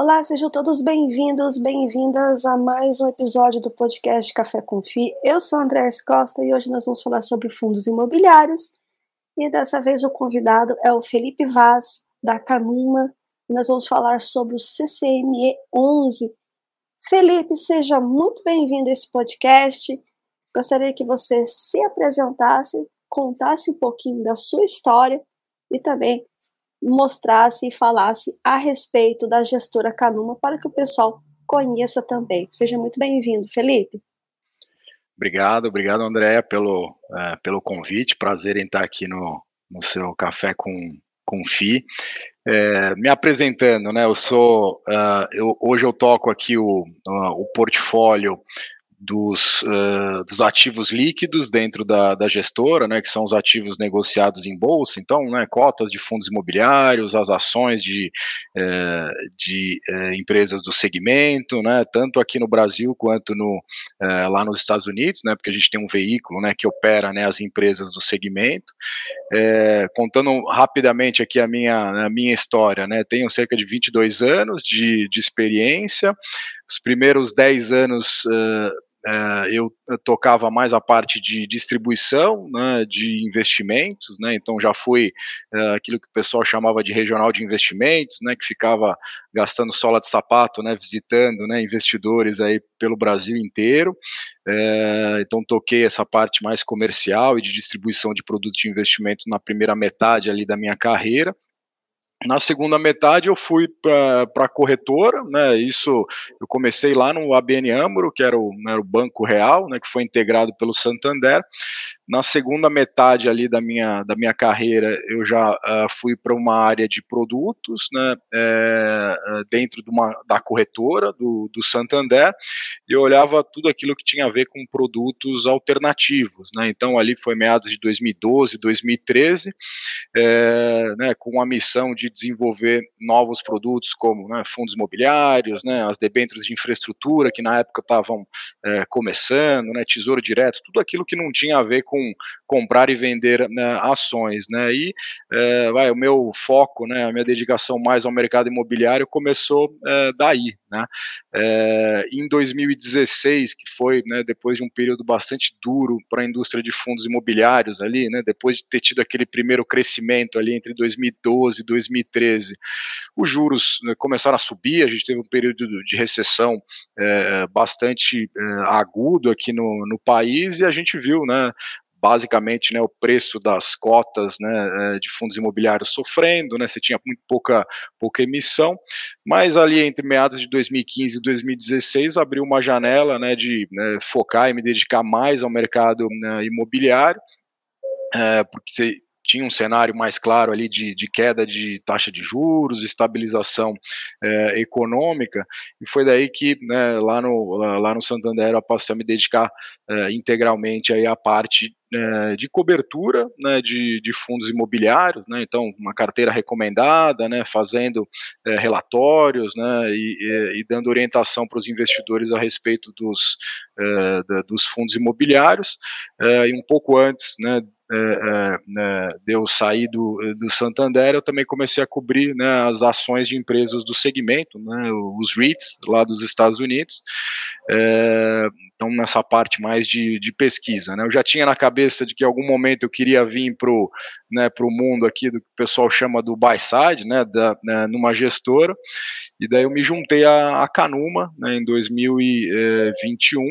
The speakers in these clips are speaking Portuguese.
Olá, sejam todos bem-vindos, bem-vindas a mais um episódio do podcast Café com Fi. Eu sou André Costa e hoje nós vamos falar sobre fundos imobiliários. E dessa vez o convidado é o Felipe Vaz, da Canuma, nós vamos falar sobre o CCME 11. Felipe, seja muito bem-vindo a esse podcast. Gostaria que você se apresentasse, contasse um pouquinho da sua história e também mostrasse e falasse a respeito da gestora Canuma para que o pessoal conheça também. Seja muito bem-vindo, Felipe. Obrigado, obrigado, André, pelo, é, pelo convite. Prazer em estar aqui no, no seu Café com, com FI. É, me apresentando, né? Eu sou, uh, eu, hoje eu toco aqui o, uh, o portfólio dos, uh, dos ativos líquidos dentro da, da, gestora, né, que são os ativos negociados em bolsa, então, né, cotas de fundos imobiliários, as ações de, uh, de uh, empresas do segmento, né, tanto aqui no Brasil quanto no, lá nos Estados Unidos, né, porque a gente tem um veículo né, que opera né, as empresas do segmento. contando rapidamente aqui a minha, a minha história, né, tenho cerca de 22 anos de, de experiência, os primeiros 10 anos eu, tocava mais a parte de distribuição, né, de investimentos, né, então já fui uh, aquilo que o pessoal chamava de regional de investimentos, né, que ficava gastando sola de sapato, né, visitando, né, investidores aí pelo Brasil inteiro, uh, então toquei essa parte mais comercial e de distribuição de produtos de investimento na primeira metade ali da minha carreira, na segunda metade eu fui para a corretora, né? Isso eu comecei lá no ABN Amro, que era o, né, o Banco Real, né? Que foi integrado pelo Santander. Na segunda metade ali da minha, da minha carreira, eu já uh, fui para uma área de produtos, né, é, dentro de uma, da corretora do, do Santander, e eu olhava tudo aquilo que tinha a ver com produtos alternativos. Né, então, ali foi meados de 2012, 2013, é, né, com a missão de desenvolver novos produtos como né, fundos imobiliários, né, as debêntures de infraestrutura, que na época estavam é, começando, né, tesouro direto, tudo aquilo que não tinha a ver com com comprar e vender né, ações, né? E é, vai, o meu foco, né, a minha dedicação mais ao mercado imobiliário começou é, daí, né? É, em 2016, que foi né, depois de um período bastante duro para a indústria de fundos imobiliários ali, né, depois de ter tido aquele primeiro crescimento ali entre 2012 e 2013, os juros né, começaram a subir, a gente teve um período de recessão é, bastante é, agudo aqui no, no país e a gente viu, né, basicamente né, o preço das cotas né, é, de fundos imobiliários sofrendo, né, você tinha muito pouca, pouca emissão, mas ali entre meados de 2015 e 2016 abriu uma janela né, de né, focar e me dedicar mais ao mercado né, imobiliário, é, porque você tinha um cenário mais claro ali de, de queda de taxa de juros, estabilização é, econômica, e foi daí que né, lá, no, lá no Santander eu passei a me dedicar é, integralmente aí à parte é, de cobertura né, de, de, fundos imobiliários, né, então uma carteira recomendada, né, fazendo é, relatórios né, e, e, dando orientação para os investidores a respeito dos, é, da, dos fundos imobiliários. É, e um pouco antes né, é, é, né, de eu sair do, do Santander, eu também comecei a cobrir né, as ações de empresas do segmento, né, os REITs lá dos Estados Unidos. É, então, nessa parte mais de, de pesquisa. Né? Eu já tinha na cabeça de que em algum momento eu queria vir para o né, mundo aqui do que o pessoal chama do buy side, né, da, né, numa gestora, e daí eu me juntei à, Canuma né, em 2021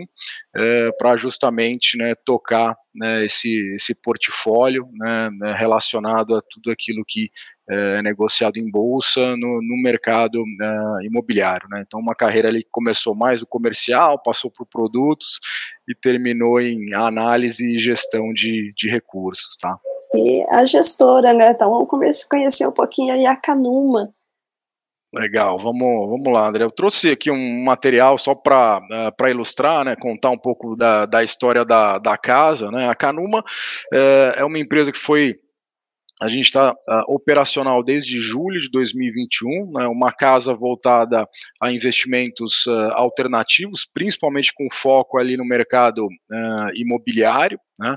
é, para justamente né, tocar né, esse, esse portfólio né, né, relacionado a tudo aquilo que é negociado em bolsa no, no mercado é, imobiliário. Então, uma carreira ali que começou mais do comercial, passou por produtos e terminou em análise e gestão de, de recursos. Tá? E a gestora, né? Então, vamos conhecer um pouquinho aí a Canuma. Legal, vamos, vamos lá, André. Eu trouxe aqui um material só para uh, é, ilustrar, né, contar um pouco da, da história da, da casa. Né? A Canuma uh, é uma empresa que foi a gente está uh, operacional desde julho de 2021, né, uma casa voltada a investimentos uh, alternativos, principalmente com foco ali no mercado uh, imobiliário. Né?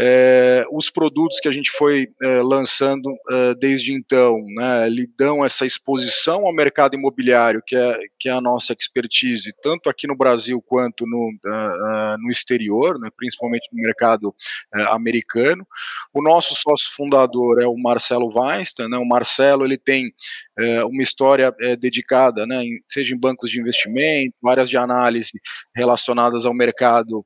É, os produtos que a gente foi é, lançando é, desde então, né, lhe dão essa exposição ao mercado imobiliário, que é, que é a nossa expertise, tanto aqui no Brasil quanto no, uh, uh, no exterior, né, principalmente no mercado uh, americano. O nosso sócio fundador é o Marcelo Weinstein, né, o Marcelo ele tem uma história dedicada, né, em, seja em bancos de investimento, áreas de análise relacionadas ao mercado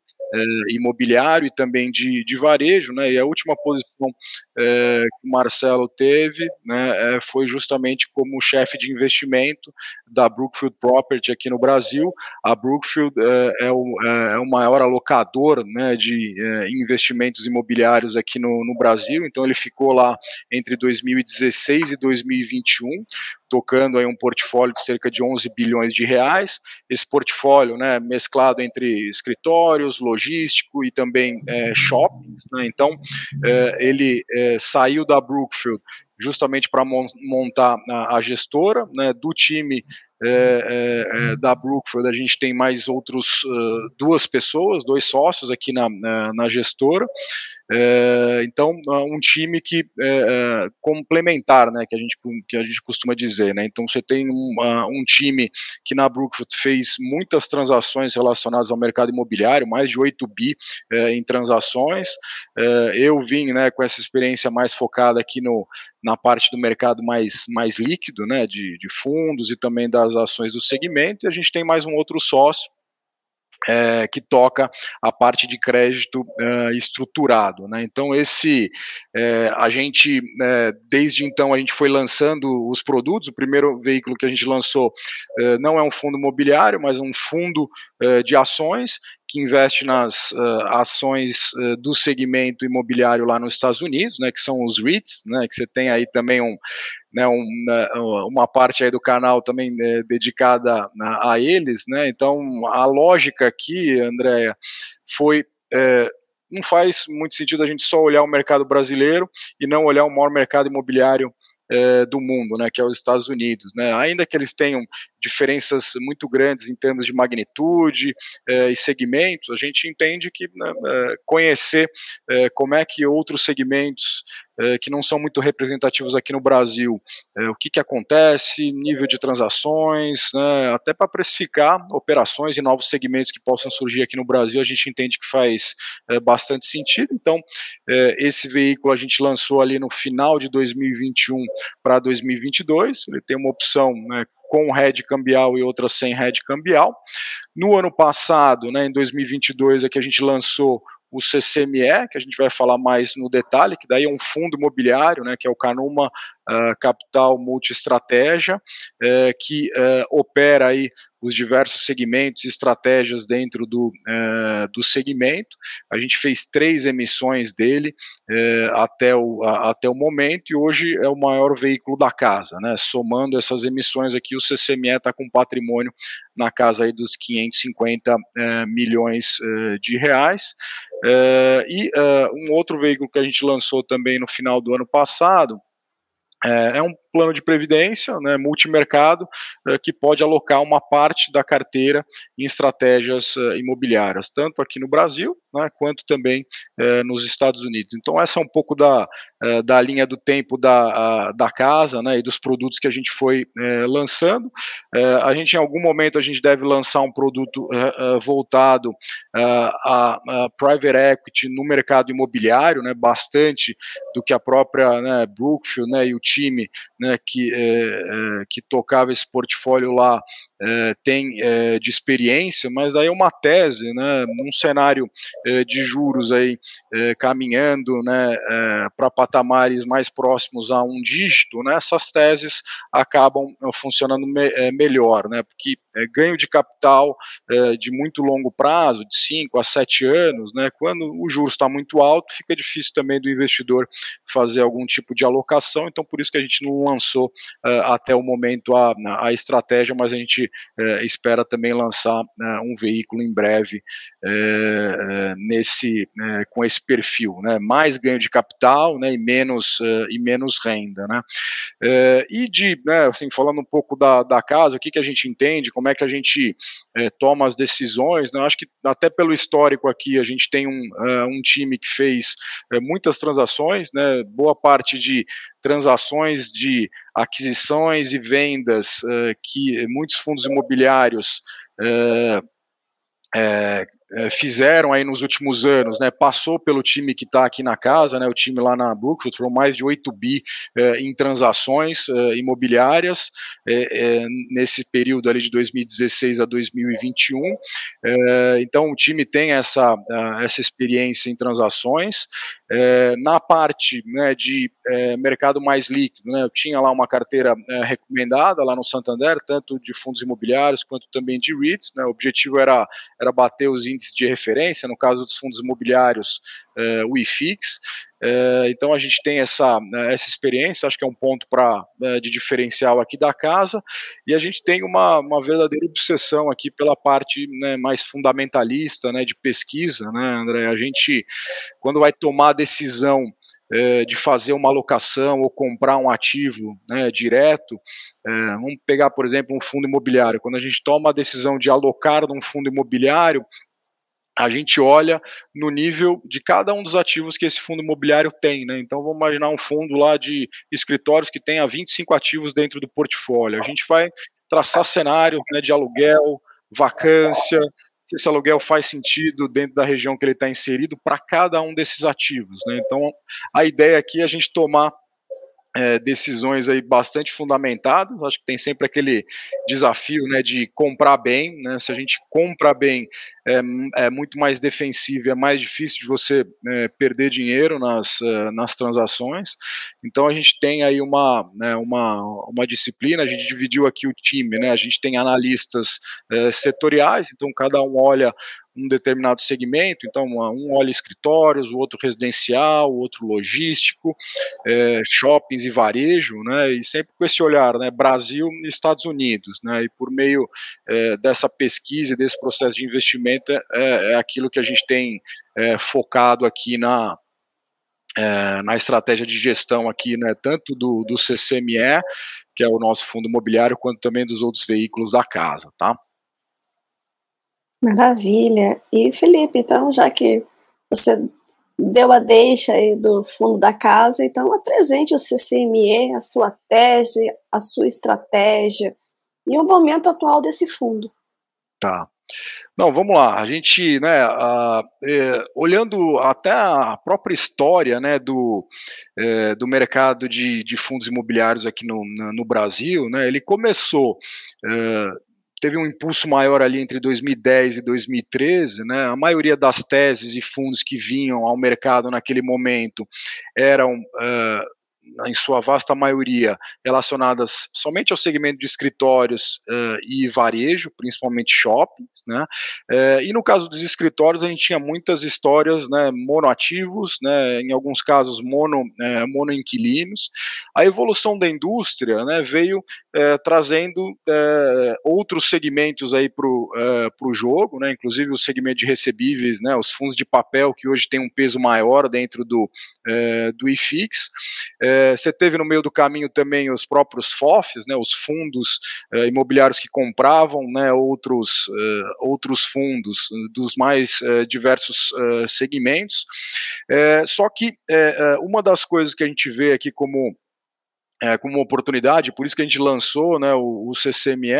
imobiliário e também de, de varejo, né, e a última posição é, que o Marcelo teve né, é, foi justamente como chefe de investimento da Brookfield Property aqui no Brasil. A Brookfield é, é o, é, o, maior alocador né, de investimentos imobiliários aqui no, no Brasil, então ele ficou lá entre 2016 e 2021, tocando aí um portfólio de cerca de 11 bilhões de reais. Esse portfólio, né, mesclado entre escritórios, logístico e também é, shoppings, né, então é, ele é, saiu da Brookfield justamente para montar a, a gestora, né, do time é, é, é, da Brookfield, a gente tem mais outros uh, duas pessoas, dois sócios aqui na, na, na gestora. É, então, um time que é, é, complementar, né, que a gente que a gente costuma dizer, né. Então, você tem um, um time que na Brookfield fez muitas transações relacionadas ao mercado imobiliário, mais de 8 bi em transações. Eu vim, né, com essa experiência mais focada aqui no na parte do mercado mais, mais líquido, né, de, de fundos e também das ações do segmento, e a gente tem mais um outro sócio é, que toca a parte de crédito é, estruturado. Né? Então, esse é, a gente, é, desde então, a gente foi lançando os produtos. O primeiro veículo que a gente lançou é, não é um fundo imobiliário, mas um fundo é, de ações que investe nas uh, ações uh, do segmento imobiliário lá nos Estados Unidos, né, que são os REITs, né, que você tem aí também um, né, um, né, uma parte aí do canal também é, dedicada a, a, eles, né, então a lógica aqui, Andréia, foi é, não faz muito sentido a gente só olhar o mercado brasileiro e não olhar o maior mercado imobiliário do mundo, né, que é os Estados Unidos, né, ainda que eles tenham diferenças muito grandes em termos de magnitude é, e segmentos, a gente entende que né, é, conhecer é, como é que outros segmentos é, que não são muito representativos aqui no Brasil, é, o que, que acontece, nível de transações, né, até para precificar operações e novos segmentos que possam surgir aqui no Brasil, a gente entende que faz é, bastante sentido. Então, esse veículo a gente lançou ali no final de 2021 para 2022, ele tem uma opção né, com head cambial e outra sem head cambial. No ano passado, né, em 2022, é que a gente lançou o CCME, que a gente vai falar mais no detalhe, que daí é um fundo imobiliário, né, que é o Canuma Capital Multiestratégia, uh, que uh, opera aí os diversos segmentos e estratégias dentro do, uh, do segmento. A gente fez três emissões dele até, o, a, até o momento e hoje é o maior veículo da casa. Né? Somando essas emissões aqui, o CCME está com patrimônio na casa aí dos 550 uh, milhões de reais. e um outro veículo que a gente lançou também no final do ano passado, é, é um plano de previdência, né, multimercado, é, que pode alocar uma parte da carteira em estratégias é, imobiliárias, tanto aqui no Brasil, né, quanto também é, nos Estados Unidos. Então, essa é um pouco da, da linha do tempo da, da casa né, e dos produtos que a gente foi lançando. a gente, em algum momento, a gente deve lançar um produto voltado a, a, private equity no mercado imobiliário, né, bastante do que a própria né, Brookfield né, e o time né, que, é, que tocava esse portfólio lá é, tem é, de experiência, mas daí é uma tese, né, num cenário é, de juros aí é, caminhando, né, é, para patamares mais próximos a um dígito, né, essas teses acabam funcionando me melhor, né, porque ganho de capital de muito longo prazo, de 5 a 7 anos, né, quando o juros está muito alto, fica difícil também do investidor fazer algum tipo de alocação, então por isso que a gente não lançou até o momento a, a estratégia, mas a gente é, espera também lançar né, um veículo em breve é, é, nesse né, com esse perfil, né, mais ganho de capital, né, e menos e menos renda, né, e de, né, assim, falando um pouco da, da casa, o que que a gente entende, como é que a gente toma as decisões, né, acho que até pelo histórico aqui a gente tem um, um time que fez muitas transações, né, boa parte de transações de aquisições e vendas uh, que muitos fundos imobiliários uh, fizeram aí nos últimos anos, né, passou pelo time que está aqui na casa, né, o time lá na Brookfield, foram mais de 8 bi é, em transações é, imobiliárias é, é, nesse período ali de 2016 a 2021, então o time tem essa, essa experiência em transações, na parte né, de mercado mais líquido, né, eu tinha lá uma carteira recomendada lá no Santander, tanto de fundos imobiliários quanto também de REITs, né, o objetivo era, era bater os índices de referência, no caso dos fundos imobiliários, uh, o IFIX. Uh, então a gente tem essa, né, essa experiência, acho que é um ponto pra, de diferencial aqui da casa, e a gente tem uma, uma verdadeira obsessão aqui pela parte né, mais fundamentalista, né, de pesquisa, né, André? A gente, quando vai tomar a decisão de fazer uma alocação ou comprar um ativo né, direto, é, vamos pegar, por exemplo, um fundo imobiliário. Quando a gente toma a decisão de alocar num fundo imobiliário, a gente olha no nível de cada um dos ativos que esse fundo imobiliário tem, né? Então vamos imaginar um fundo lá de escritórios que tenha 25 ativos dentro do portfólio. A gente vai traçar cenário né, de aluguel, vacância, se esse aluguel faz sentido dentro da região que ele está inserido para cada um desses ativos, né? Então a ideia aqui é a gente tomar é, decisões aí bastante fundamentadas. Acho que tem sempre aquele desafio, né, de comprar bem. Né? Se a gente compra bem, é, é muito mais defensivo, é mais difícil de você é, perder dinheiro nas, uh, nas transações. Então a gente tem aí uma, né, uma, uma disciplina. A gente dividiu aqui o time, né? A gente tem analistas uh, setoriais, então cada um olha um determinado segmento, então um olha escritórios, o outro residencial, o outro logístico, é, shoppings e varejo, né, e sempre com esse olhar, né, Brasil e Estados Unidos, né, e por meio é, dessa pesquisa e desse processo de investimento é, é, é aquilo que a gente tem é, focado aqui na, é, na estratégia de gestão aqui, né, tanto do, do CCME, que é o nosso fundo imobiliário, quanto também dos outros veículos da casa, tá? Maravilha. E Felipe, então, já que você deu a deixa aí do fundo da casa, então apresente o CCME, a sua tese, a sua estratégia e o momento atual desse fundo. Tá. Não, vamos lá. A gente, né, é, olhando até a própria história, né, do, é, do mercado de, de fundos imobiliários aqui no, no Brasil, né, ele começou é, teve um impulso maior ali entre 2010 e 2013, né? A maioria das teses e fundos que vinham ao mercado naquele momento eram uh, em sua vasta maioria, relacionadas somente ao segmento de escritórios uh, e varejo, principalmente shoppings, né? Uh, e no caso dos escritórios, a gente tinha muitas histórias, né, monoativos, né, em alguns casos mono, uh, monoinquilinos. A evolução da indústria, né, veio trazendo outros segmentos aí para o jogo, né, inclusive o segmento de recebíveis, né, os fundos de papel que hoje tem um peso maior dentro do, do IFIX. É, você teve no meio do caminho também os próprios FOFs, né, os fundos é, imobiliários que compravam né, outros, é, outros fundos dos mais diversos segmentos. só que uma das coisas que a gente vê aqui como é, como uma oportunidade, por isso que a gente lançou né, o, o CCME,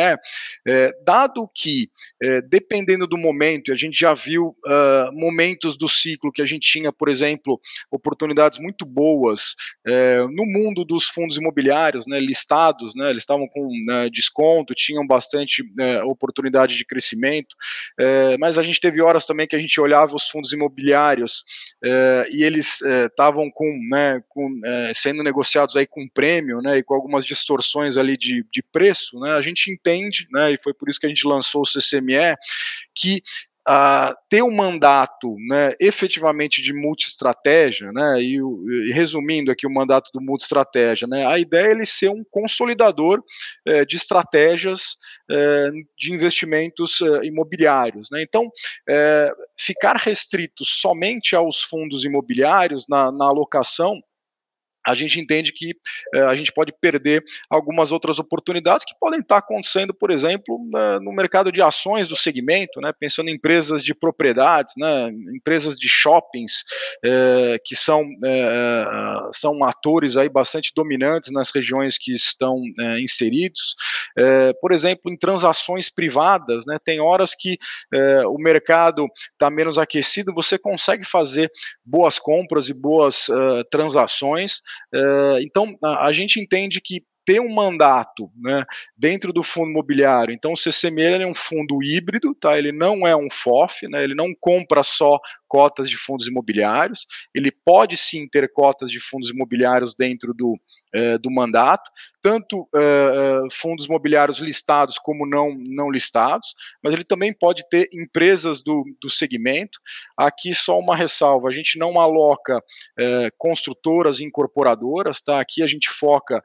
é, dado que, é, dependendo do momento, a gente já viu uh, momentos do ciclo que a gente tinha, por exemplo, oportunidades muito boas é, no mundo dos fundos imobiliários, né, listados, né, eles estavam com né, desconto, tinham bastante é, oportunidade de crescimento, é, mas a gente teve horas também que a gente olhava os fundos imobiliários e eles estavam com, né, com sendo negociados aí com prêmio, prêmio, né, e com algumas distorções ali de, de preço, né, a gente entende, né, e foi por isso que a gente lançou o CCME, que uh, ter um mandato né, efetivamente de multi-estratégia, né, e, e, resumindo aqui o mandato do multi-estratégia, né, a ideia é ele ser um consolidador eh, de estratégias eh, de investimentos eh, imobiliários. Né, então, ficar restrito somente aos fundos imobiliários na, na alocação a gente entende que eh, a gente pode perder algumas outras oportunidades que podem estar acontecendo, por exemplo, na, no mercado de ações do segmento, né, pensando em empresas de propriedades, né, empresas de shoppings, eh, que são, eh, são atores aí bastante dominantes nas regiões que estão inseridos. por exemplo, em transações privadas, né, tem horas que o mercado está menos aquecido, você consegue fazer boas compras e boas transações então, a, a gente entende que ter um mandato né, dentro do fundo imobiliário. Então, o CCML é um fundo híbrido, tá? ele não é um FOF, né, ele não compra só cotas de fundos imobiliários, ele pode sim ter cotas de fundos imobiliários dentro do, eh, do mandato, tanto eh, fundos imobiliários listados como não, não listados, mas ele também pode ter empresas do, do segmento. Aqui só uma ressalva: a gente não aloca eh, construtoras e incorporadoras, tá? Aqui a gente foca,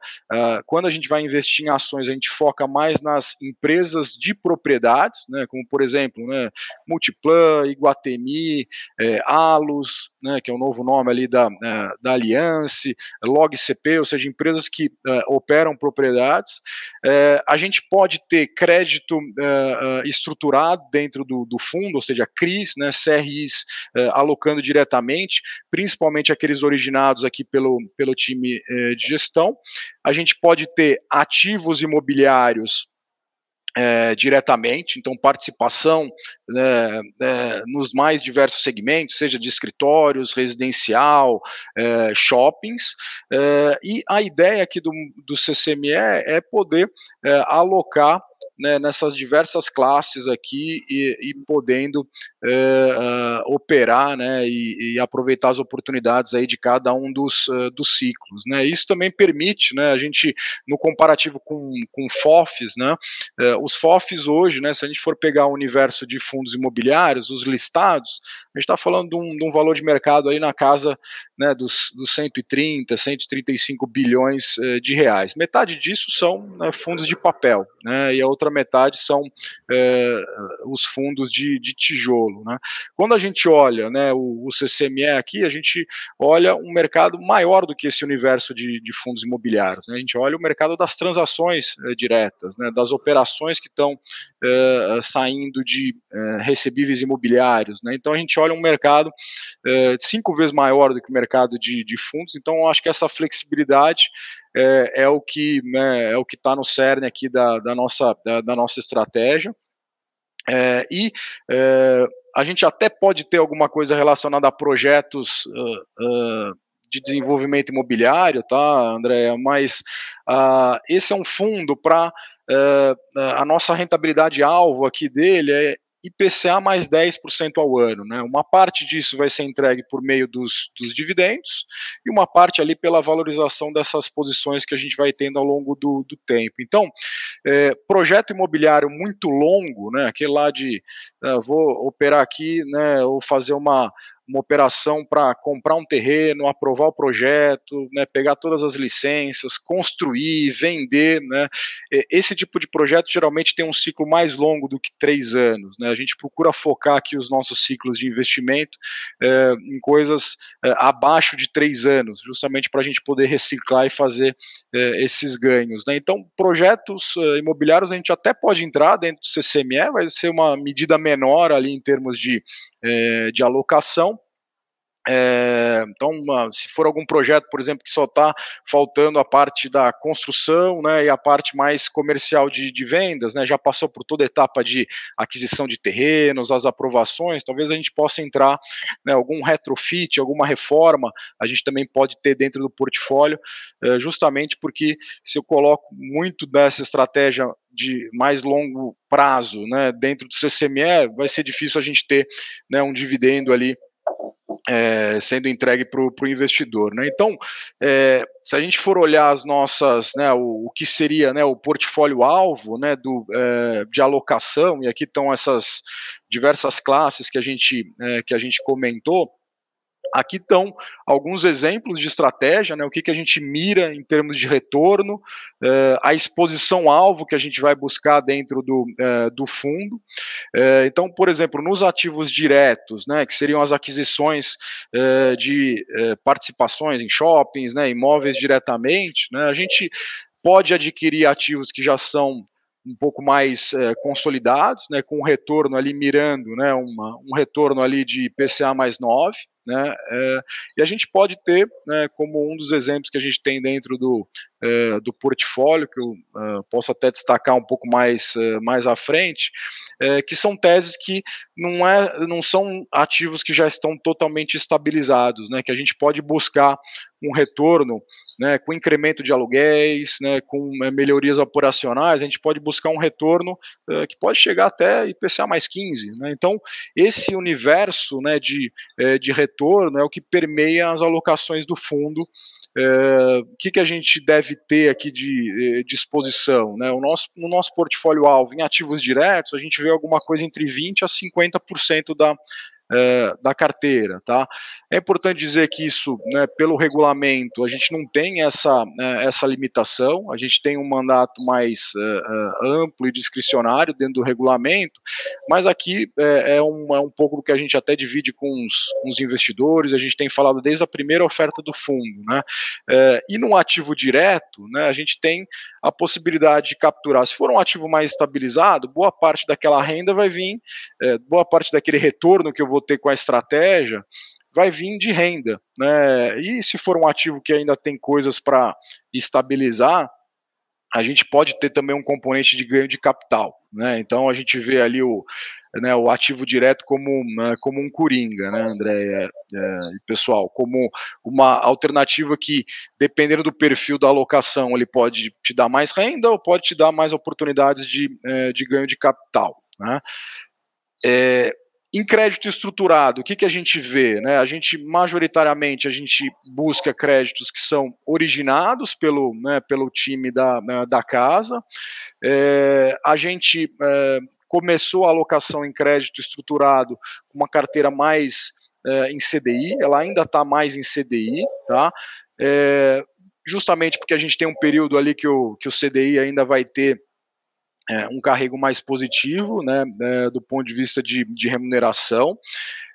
quando a gente vai investir em ações, a gente foca mais nas empresas de propriedades, né? como por exemplo, né, Multiplan, Iguatemi, é, Alus, né, que é o novo nome ali da, é, da Alliance, LogCP, ou seja, empresas que é, operam propriedades. É, a gente pode ter crédito é, estruturado dentro do, do, fundo, ou seja, CRIs, né, CRIs alocando diretamente, principalmente aqueles originados aqui pelo, pelo time de gestão. A gente pode ter ativos imobiliários é, diretamente, então participação né, é, nos mais diversos segmentos, seja de escritórios, residencial, é, shoppings, é, e a ideia aqui do, do CCME é poder é, alocar né, nessas diversas classes aqui e, e podendo é, uh, operar né, e, e, aproveitar as oportunidades aí de cada um dos, uh, dos ciclos. Né. Isso também permite, né, a gente, no comparativo com, com FOFs, né, uh, os FOFs hoje, né, se a gente for pegar o universo de fundos imobiliários, os listados, a gente está falando de um, de um, valor de mercado aí na casa né, dos, dos 130, 135 bilhões de reais. Metade disso são né, fundos de papel, né, e a outra metade são os fundos de, de tijolo. Né? Quando a gente olha né, o, o, CCME aqui, a gente olha um mercado maior do que esse universo de, de fundos imobiliários. Né? A gente olha o mercado das transações eh, diretas, né, das operações que estão eh, saindo de eh, recebíveis imobiliários. Né? Então a gente olha um mercado cinco vezes maior do que o mercado de, de fundos. Então acho que essa flexibilidade é, é, o que né, é o que está no cerne aqui da, da nossa da, da, nossa estratégia. É, e é, a gente até pode ter alguma coisa relacionada a projetos uh, uh, de desenvolvimento imobiliário, tá, André? Mas uh, esse é um fundo para a nossa rentabilidade alvo aqui dele é IPCA mais 10% ao ano. Né? Uma parte disso vai ser entregue por meio dos, dos, dividendos e uma parte ali pela valorização dessas posições que a gente vai tendo ao longo do, do tempo. Então, é, projeto imobiliário muito longo, né, aquele lá de uh, vou operar aqui né, ou fazer uma uma operação para comprar um terreno, aprovar o projeto, né, pegar todas as licenças, construir, vender, né, esse tipo de projeto geralmente tem um ciclo mais longo do que três anos, né, a gente procura focar aqui os nossos ciclos de investimento é, em coisas é, abaixo de três anos, justamente para a gente poder reciclar e fazer é, esses ganhos, né, então projetos imobiliários a gente até pode entrar dentro do CCME, vai ser uma medida menor ali em termos de é, de alocação. É, então, uma, se for algum projeto, por exemplo, que só está faltando a parte da construção né, e a parte mais comercial de, de, vendas, né, já passou por toda a etapa de aquisição de terrenos, as aprovações, talvez a gente possa entrar né, algum retrofit, alguma reforma, a gente também pode ter dentro do portfólio, é, justamente porque se eu coloco muito dessa estratégia de mais longo prazo né, dentro do CCME, vai ser difícil a gente ter né, um dividendo ali é, sendo entregue para o investidor. Né? Então, é, se a gente for olhar as nossas, né, o, o que seria né, o portfólio alvo né, do, é, de alocação, e aqui estão essas diversas classes que a gente, é, que a gente comentou, Aqui estão alguns exemplos de estratégia, né, o que, que a gente mira em termos de retorno, eh, a exposição-alvo que a gente vai buscar dentro do, eh, do fundo. Eh, então, por exemplo, nos ativos diretos, né, que seriam as aquisições de participações em shoppings, né, imóveis diretamente, né, a gente pode adquirir ativos que já são um pouco mais é, consolidados, né, com retorno ali mirando, né, uma, um retorno ali de PCA mais 9, né, é, e a gente pode ter, né, como um dos exemplos que a gente tem dentro do, é, do portfólio, que eu é, posso até destacar um pouco mais, é, mais à frente, é, que são teses que não, é, não são ativos que já estão totalmente estabilizados, né, que a gente pode buscar um retorno né, com incremento de aluguéis, né, com é, melhorias operacionais, a gente pode buscar um retorno que pode chegar até IPCA mais 15. Né, então, esse universo né, de, de retorno é o que permeia as alocações do fundo. o que, que a gente deve ter aqui de, de exposição? Né? O nosso, no nosso portfólio alvo em ativos diretos, a gente vê alguma coisa entre 20% a 50% da, da carteira, tá? É importante dizer que isso, né, pelo regulamento, a gente não tem essa, né, essa limitação, a gente tem um mandato mais uh, amplo e discricionário dentro do regulamento, mas aqui é, é, um, é um pouco do que a gente até divide com os, com os investidores, a gente tem falado desde a primeira oferta do fundo, né? É, e no ativo direto, né, a gente tem a possibilidade de capturar, se for um ativo mais estabilizado, boa parte daquela renda vai vir, é, boa parte daquele retorno que eu vou ter com a estratégia, vai vir de renda. Né? E se for um ativo que ainda tem coisas para estabilizar, a gente pode ter também um componente de ganho de capital. Né? Então a gente vê ali o, né, o ativo direto como, né, como um coringa, né, André é, é, pessoal, como uma alternativa que, dependendo do perfil da alocação, ele pode te dar mais renda ou pode te dar mais oportunidades de, é, de ganho de capital. Né? É, em crédito estruturado, o que, que a gente vê? Né? A gente, majoritariamente, a gente busca créditos que são originados pelo, né, pelo time da, né, da casa. É, a gente é, começou a alocação em crédito estruturado com uma carteira mais é, em CDI, ela ainda está mais em CDI, tá? É, justamente porque a gente tem um período ali que o, que o CDI ainda vai ter é, um carrego mais positivo, né, é, do ponto de vista de, de remuneração.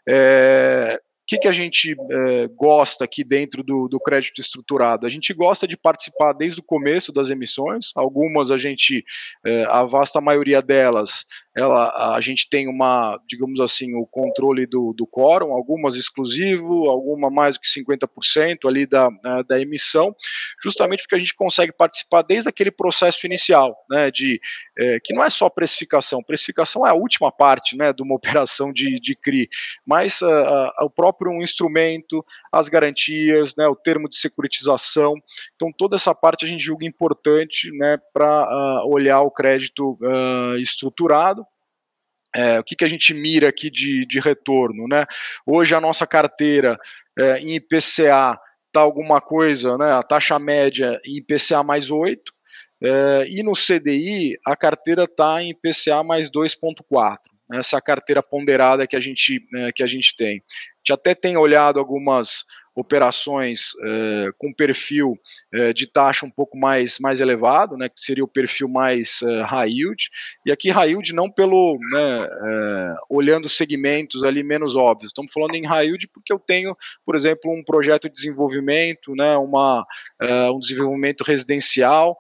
É, o que, que a gente é, gosta aqui dentro do, do, crédito estruturado? A gente gosta de participar desde o começo das emissões, algumas a gente, é, a vasta maioria delas, ela, a gente tem uma, digamos assim, o controle do, do quórum, algumas exclusivo, alguma mais que 50% ali da, da emissão, justamente porque a gente consegue participar desde aquele processo inicial, né, de, é, que não é só precificação, precificação é a última parte, né, de uma operação de, de CRI, mas a, a, o próprio instrumento, as garantias, né, o termo de securitização, então toda essa parte a gente julga importante, né, para uh, olhar o crédito uh, estruturado, é, o que, que a gente mira aqui de, de retorno, né? Hoje a nossa carteira é, em IPCA está alguma coisa, né? A taxa média em IPCA mais 8, é, e no CDI a carteira está em IPCA mais 2,4. Essa é a carteira ponderada que a gente, é, que a gente tem. A gente até tem olhado algumas operações é, com perfil é, de taxa um pouco mais, mais elevado, né, que seria o perfil mais é, high yield, e aqui high yield não pelo, né, olhando segmentos ali menos óbvios, estamos falando em high yield porque eu tenho, por exemplo, um projeto de desenvolvimento, né, uma, um desenvolvimento residencial,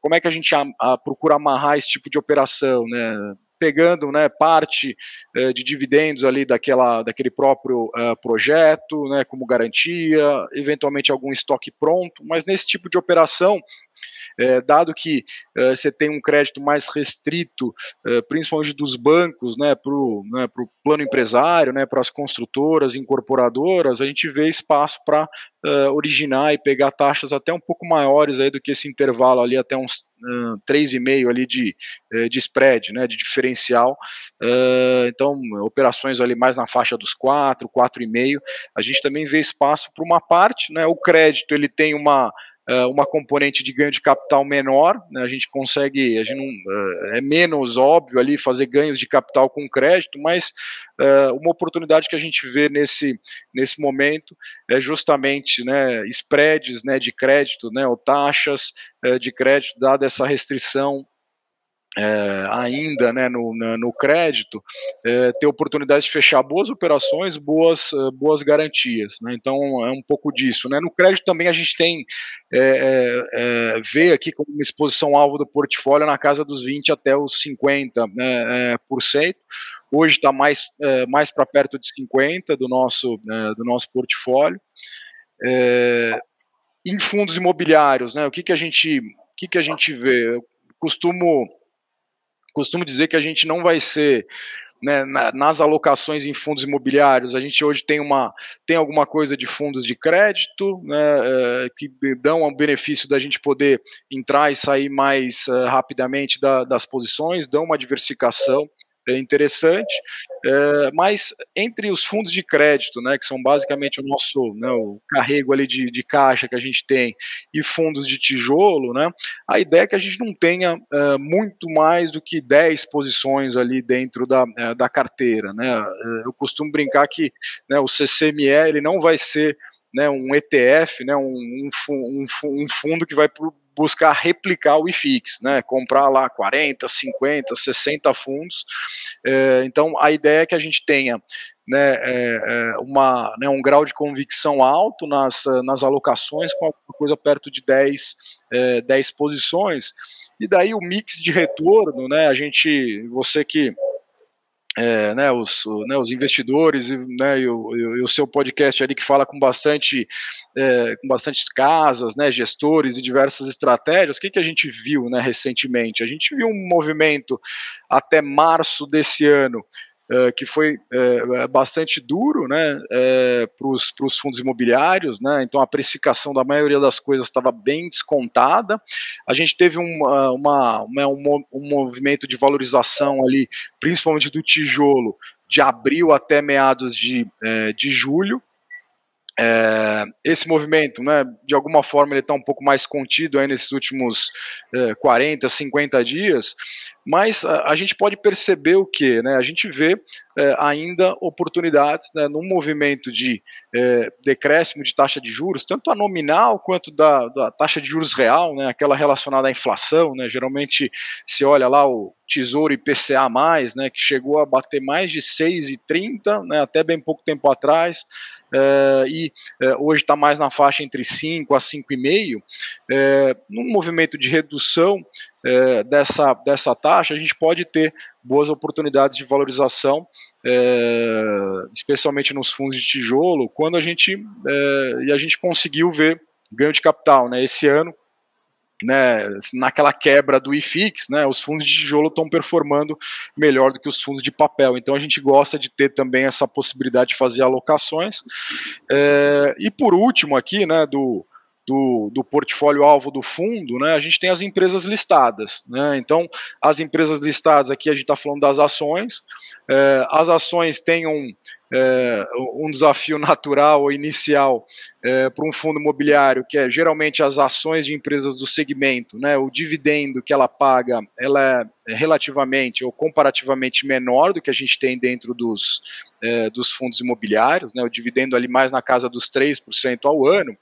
como é que a gente a, a procura amarrar esse tipo de operação, né, pegando né, parte eh, de dividendos ali daquela, daquele próprio eh, projeto, né, como garantia, eventualmente algum estoque pronto, mas nesse tipo de operação é, dado que é, você tem um crédito mais restrito, é, principalmente dos bancos, né, para o né, plano empresário, né, para as construtoras, incorporadoras, a gente vê espaço para uh, originar e pegar taxas até um pouco maiores aí do que esse intervalo ali, até uns uh, 3,5 ali de, uh, de spread, né, de diferencial. Uh, então, operações ali mais na faixa dos 4, 4,5. A gente também vê espaço para uma parte, né, o crédito ele tem uma uma componente de ganho de capital menor, né, a gente consegue, a gente não, uh, é menos óbvio ali fazer ganhos de capital com crédito, mas uh, uma oportunidade que a gente vê nesse, nesse momento é justamente né, spreads né, de crédito, né, ou taxas de crédito, dada essa restrição é, ainda né, no, no crédito, é, ter oportunidade de fechar boas operações, boas, é, boas garantias. Né? Então é um pouco disso. Né? No crédito também a gente tem, é, é, é vê aqui como uma exposição alvo do portfólio na casa dos 20 até os 50%. Né, por cento. Hoje está mais, mais para perto de 50% do nosso, do nosso portfólio. em fundos imobiliários, né, o que, que, a gente, o que, que a gente vê? Eu costumo costumo dizer que a gente não vai ser né, nas alocações em fundos imobiliários, a gente hoje tem uma tem alguma coisa de fundos de crédito né, é, que dão um benefício da gente poder entrar e sair mais uh, rapidamente da, das posições, dão uma diversificação interessante, é, mas entre os fundos de crédito, né, que são basicamente o nosso né, o carrego ali de, de caixa que a gente tem, e fundos de tijolo, né, a ideia é que a gente não tenha é, muito mais do que 10 posições ali dentro da, é, da carteira. Né, é, eu costumo brincar que né, o CCME ele não vai ser né, um ETF, né, um, um, um, fundo que vai buscar replicar o IFIX, né, comprar lá 40, 50, 60 fundos. É, então, a ideia é que a gente tenha né, é, é uma, né, um grau de convicção alto nas, nas alocações, com alguma coisa perto de 10, é, 10 posições, e daí o mix de retorno, né, a gente, você que é, né, os, né, os investidores né, e, o, e, o, seu podcast ali que fala com bastante é, com bastantes casas, né, gestores e diversas estratégias, o que, que a gente viu né, recentemente? A gente viu um movimento até março desse ano Uh, que foi uh, bastante duro né, uh, para os fundos imobiliários, né, então a precificação da maioria das coisas estava bem descontada. A gente teve um, uma, uma, um, um movimento de valorização ali, principalmente do tijolo, de abril até meados de, de julho, é, esse movimento, né, de alguma forma, ele está um pouco mais contido aí nesses últimos é, 40, 50 dias, mas a, a, gente pode perceber o que? Né, a gente vê é, ainda oportunidades né, num movimento de é, decréscimo de taxa de juros, tanto a nominal quanto da, da taxa de juros real, né, aquela relacionada à inflação. Né, geralmente se olha lá o Tesouro IPCA, né, que chegou a bater mais de 6,30 né, até bem pouco tempo atrás. Uh, e uh, hoje está mais na faixa entre 5 a 5,5, uh, num movimento de redução uh, dessa, dessa taxa, a gente pode ter boas oportunidades de valorização, especialmente nos fundos de tijolo, quando a gente, e a gente conseguiu ver ganho de capital. Né? Esse ano, né, naquela quebra do IFIX, né, os fundos de tijolo estão performando melhor do que os fundos de papel. Então a gente gosta de ter também essa possibilidade de fazer alocações. É, e por último aqui, né, do, do, do portfólio alvo do fundo, né, a gente tem as empresas listadas. Né, então as empresas listadas aqui a gente está falando das ações. É, as ações têm um é, um desafio natural ou inicial é, para um fundo imobiliário, que é geralmente as ações de empresas do segmento, né, o dividendo que ela paga, ela é relativamente ou comparativamente menor do que a gente tem dentro dos, é, dos fundos imobiliários, né, o dividendo ali mais na casa dos 3% ao ano,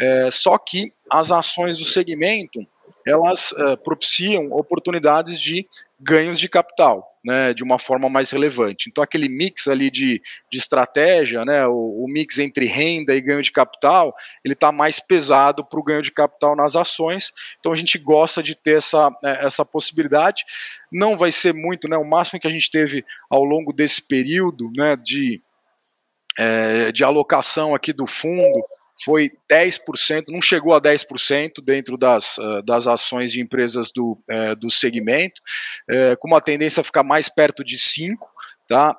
é, só que as ações do segmento, elas é, propiciam oportunidades de ganhos de capital né, de uma forma mais relevante. Então, aquele mix ali de, de estratégia, né, o, o mix entre renda e ganho de capital, ele está mais pesado para o ganho de capital nas ações. Então, a gente gosta de ter essa, é, essa possibilidade. Não vai ser muito, né, o máximo que a gente teve ao longo desse período né, de, é, de alocação aqui do fundo foi 10%, não chegou a 10% dentro das, uh, das ações de empresas do, uh, do segmento, uh, com uma tendência a ficar mais perto de 5%, tá?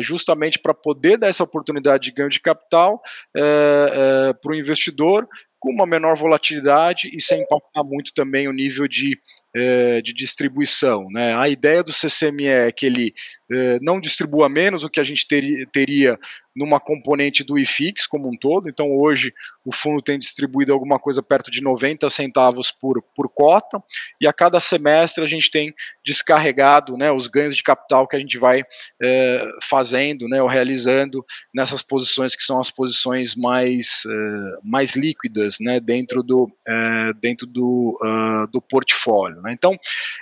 justamente para poder dar essa oportunidade de ganho de capital para o investidor com uma menor volatilidade e sem impactar muito também o nível de de distribuição. Né? A ideia do CCME é que ele é, não distribua menos o que a gente teria, teria numa componente do IFIX como um todo. Então, hoje, o fundo tem distribuído alguma coisa perto de 90 centavos por, por cota, e a cada semestre a gente tem descarregado né, os ganhos de capital que a gente vai é, fazendo né, ou realizando nessas posições que são as posições mais, é, mais líquidas né, dentro, do, dentro do, uh, do portfólio. Né? Então,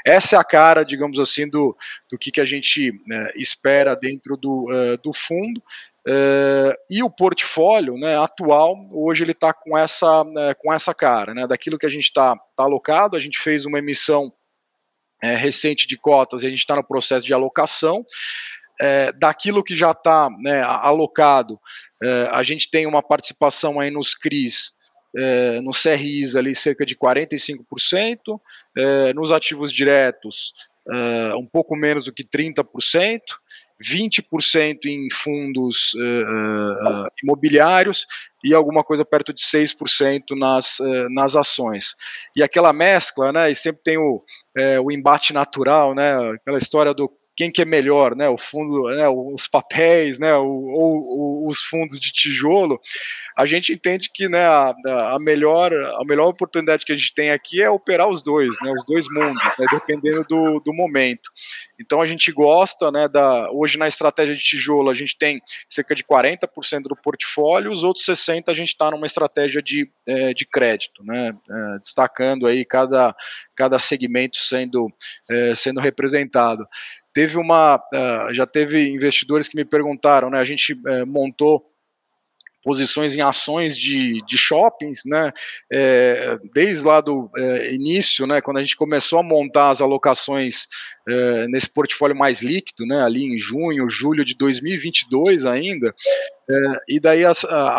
essa é a cara, digamos assim, do, do que, que a gente né, espera dentro do, uh, do fundo. Uh, e o portfólio né, atual, hoje ele está com, essa, né, com essa cara, né, daquilo que a gente está tá alocado, a gente fez uma emissão é, recente de cotas e a gente está no processo de alocação. Daquilo que já está né, alocado, a gente tem uma participação aí nos CRIs, é, nos CRIs ali cerca de 45%, é, nos ativos diretos é, um pouco menos do que 30%, 20% em fundos uh, uh, imobiliários e alguma coisa perto de 6% nas, uh, nas ações. E aquela mescla, né, e sempre tem o, o embate natural, né, aquela história do quem que é melhor, né? O fundo, né, os papéis, né? Ou, os fundos de tijolo. A gente entende que, né? A, a, melhor, a melhor oportunidade que a gente tem aqui é operar os dois, né? Os dois mundos, né, dependendo do, do momento. Então a gente gosta, né? Da hoje na estratégia de tijolo a gente tem cerca de 40% do portfólio, os outros 60 a gente está numa estratégia de, é, de crédito, né? É, destacando aí cada cada segmento sendo é, sendo representado teve uma, uh, já teve investidores que me perguntaram, né? A gente uh, montou posições em ações de, de shoppings, né? É, desde lá do é, início, né? Quando a gente começou a montar as alocações é, nesse portfólio mais líquido, né? Ali em junho, julho de 2022 ainda. É, e daí a,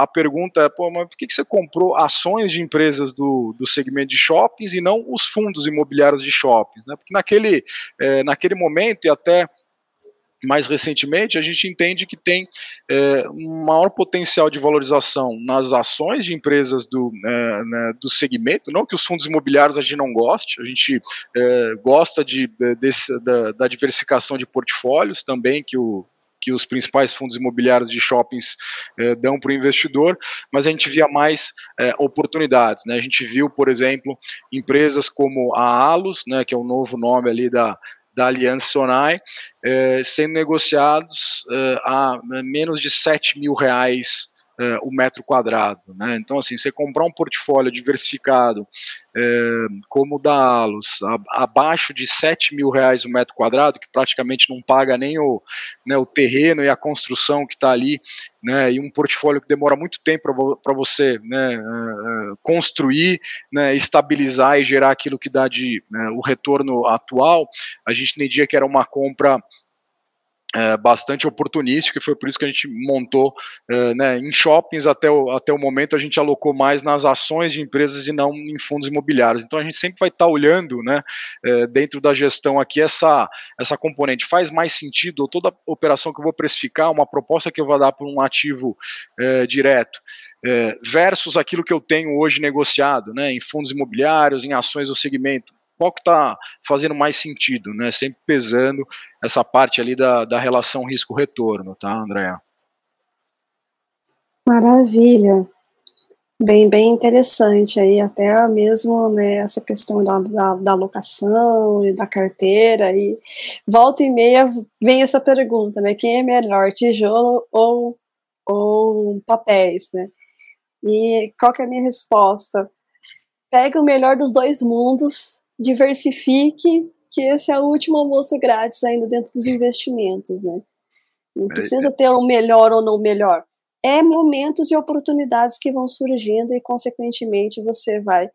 a, pergunta é, pô, mas por que, que você comprou ações de empresas do, do segmento de shoppings e não os fundos imobiliários de shoppings, né? Porque naquele, é, naquele momento e até mais recentemente, a gente entende que tem é, um maior potencial de valorização nas ações de empresas do, é, né, do segmento, não que os fundos imobiliários a gente não goste, a gente é, gosta de, desse, da, da, diversificação de portfólios também, que o, que os principais fundos imobiliários de shoppings eh, dão para o investidor, mas a gente via mais eh, oportunidades. Né? A gente viu, por exemplo, empresas como a Alus, né, que é o novo nome ali da, da Aliança Sonai, eh, sendo negociados eh, a menos de 7 mil reais eh, o metro quadrado. Né? Então, assim, você comprar um portfólio diversificado como o da Alus, a, abaixo de 7 mil reais o metro quadrado, que praticamente não paga nem o, né, o terreno e a construção que está ali, né, e um portfólio que demora muito tempo para você né, uh, construir, né, estabilizar e gerar aquilo que dá de né, o retorno atual, a gente entendia que era uma compra é, bastante oportunístico e foi por isso que a gente montou é, né, em shoppings até o, até o momento a gente alocou mais nas ações de empresas e não em fundos imobiliários. Então a gente sempre vai estar tá olhando né, é, dentro da gestão aqui essa, essa componente. Faz mais sentido ou toda operação que eu vou precificar uma proposta que eu vou dar para um ativo é, direto é, versus aquilo que eu tenho hoje negociado né, em fundos imobiliários em ações do segmento qual que está fazendo mais sentido, né? Sempre pesando essa parte ali da, da relação risco-retorno, tá, Andréa? Maravilha. Bem, bem interessante aí, até mesmo né, essa questão da, da, da alocação e da carteira, e volta e meia vem essa pergunta, né, quem é melhor, tijolo ou, ou papéis, né, e qual que é a minha resposta? Pega o melhor dos dois mundos diversifique, que esse é o último almoço grátis ainda dentro dos investimentos, né? Não precisa ter o um melhor ou não melhor. É momentos e oportunidades que vão surgindo e, consequentemente, você vai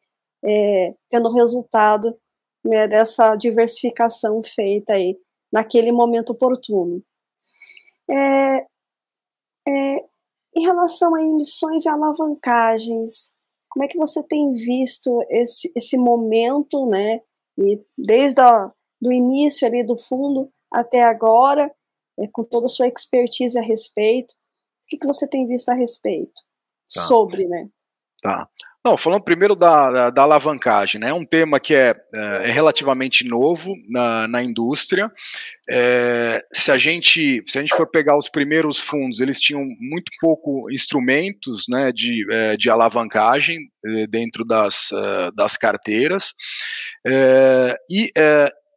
é, tendo resultado né, dessa diversificação feita aí naquele momento oportuno. É, é, Em relação a emissões e alavancagens, como é que você tem visto esse, esse momento, né? E desde o início ali do fundo até agora, é, com toda a sua expertise a respeito, o que, que você tem visto a respeito? Tá. Sobre, né? Tá. Não, falando primeiro da, da, da, alavancagem, né? É um tema que é, é, é relativamente novo na, na indústria. É, se, a gente, se a gente for pegar os primeiros fundos, eles tinham muito pouco instrumentos né, de, é, de alavancagem é, dentro das, é, das carteiras. e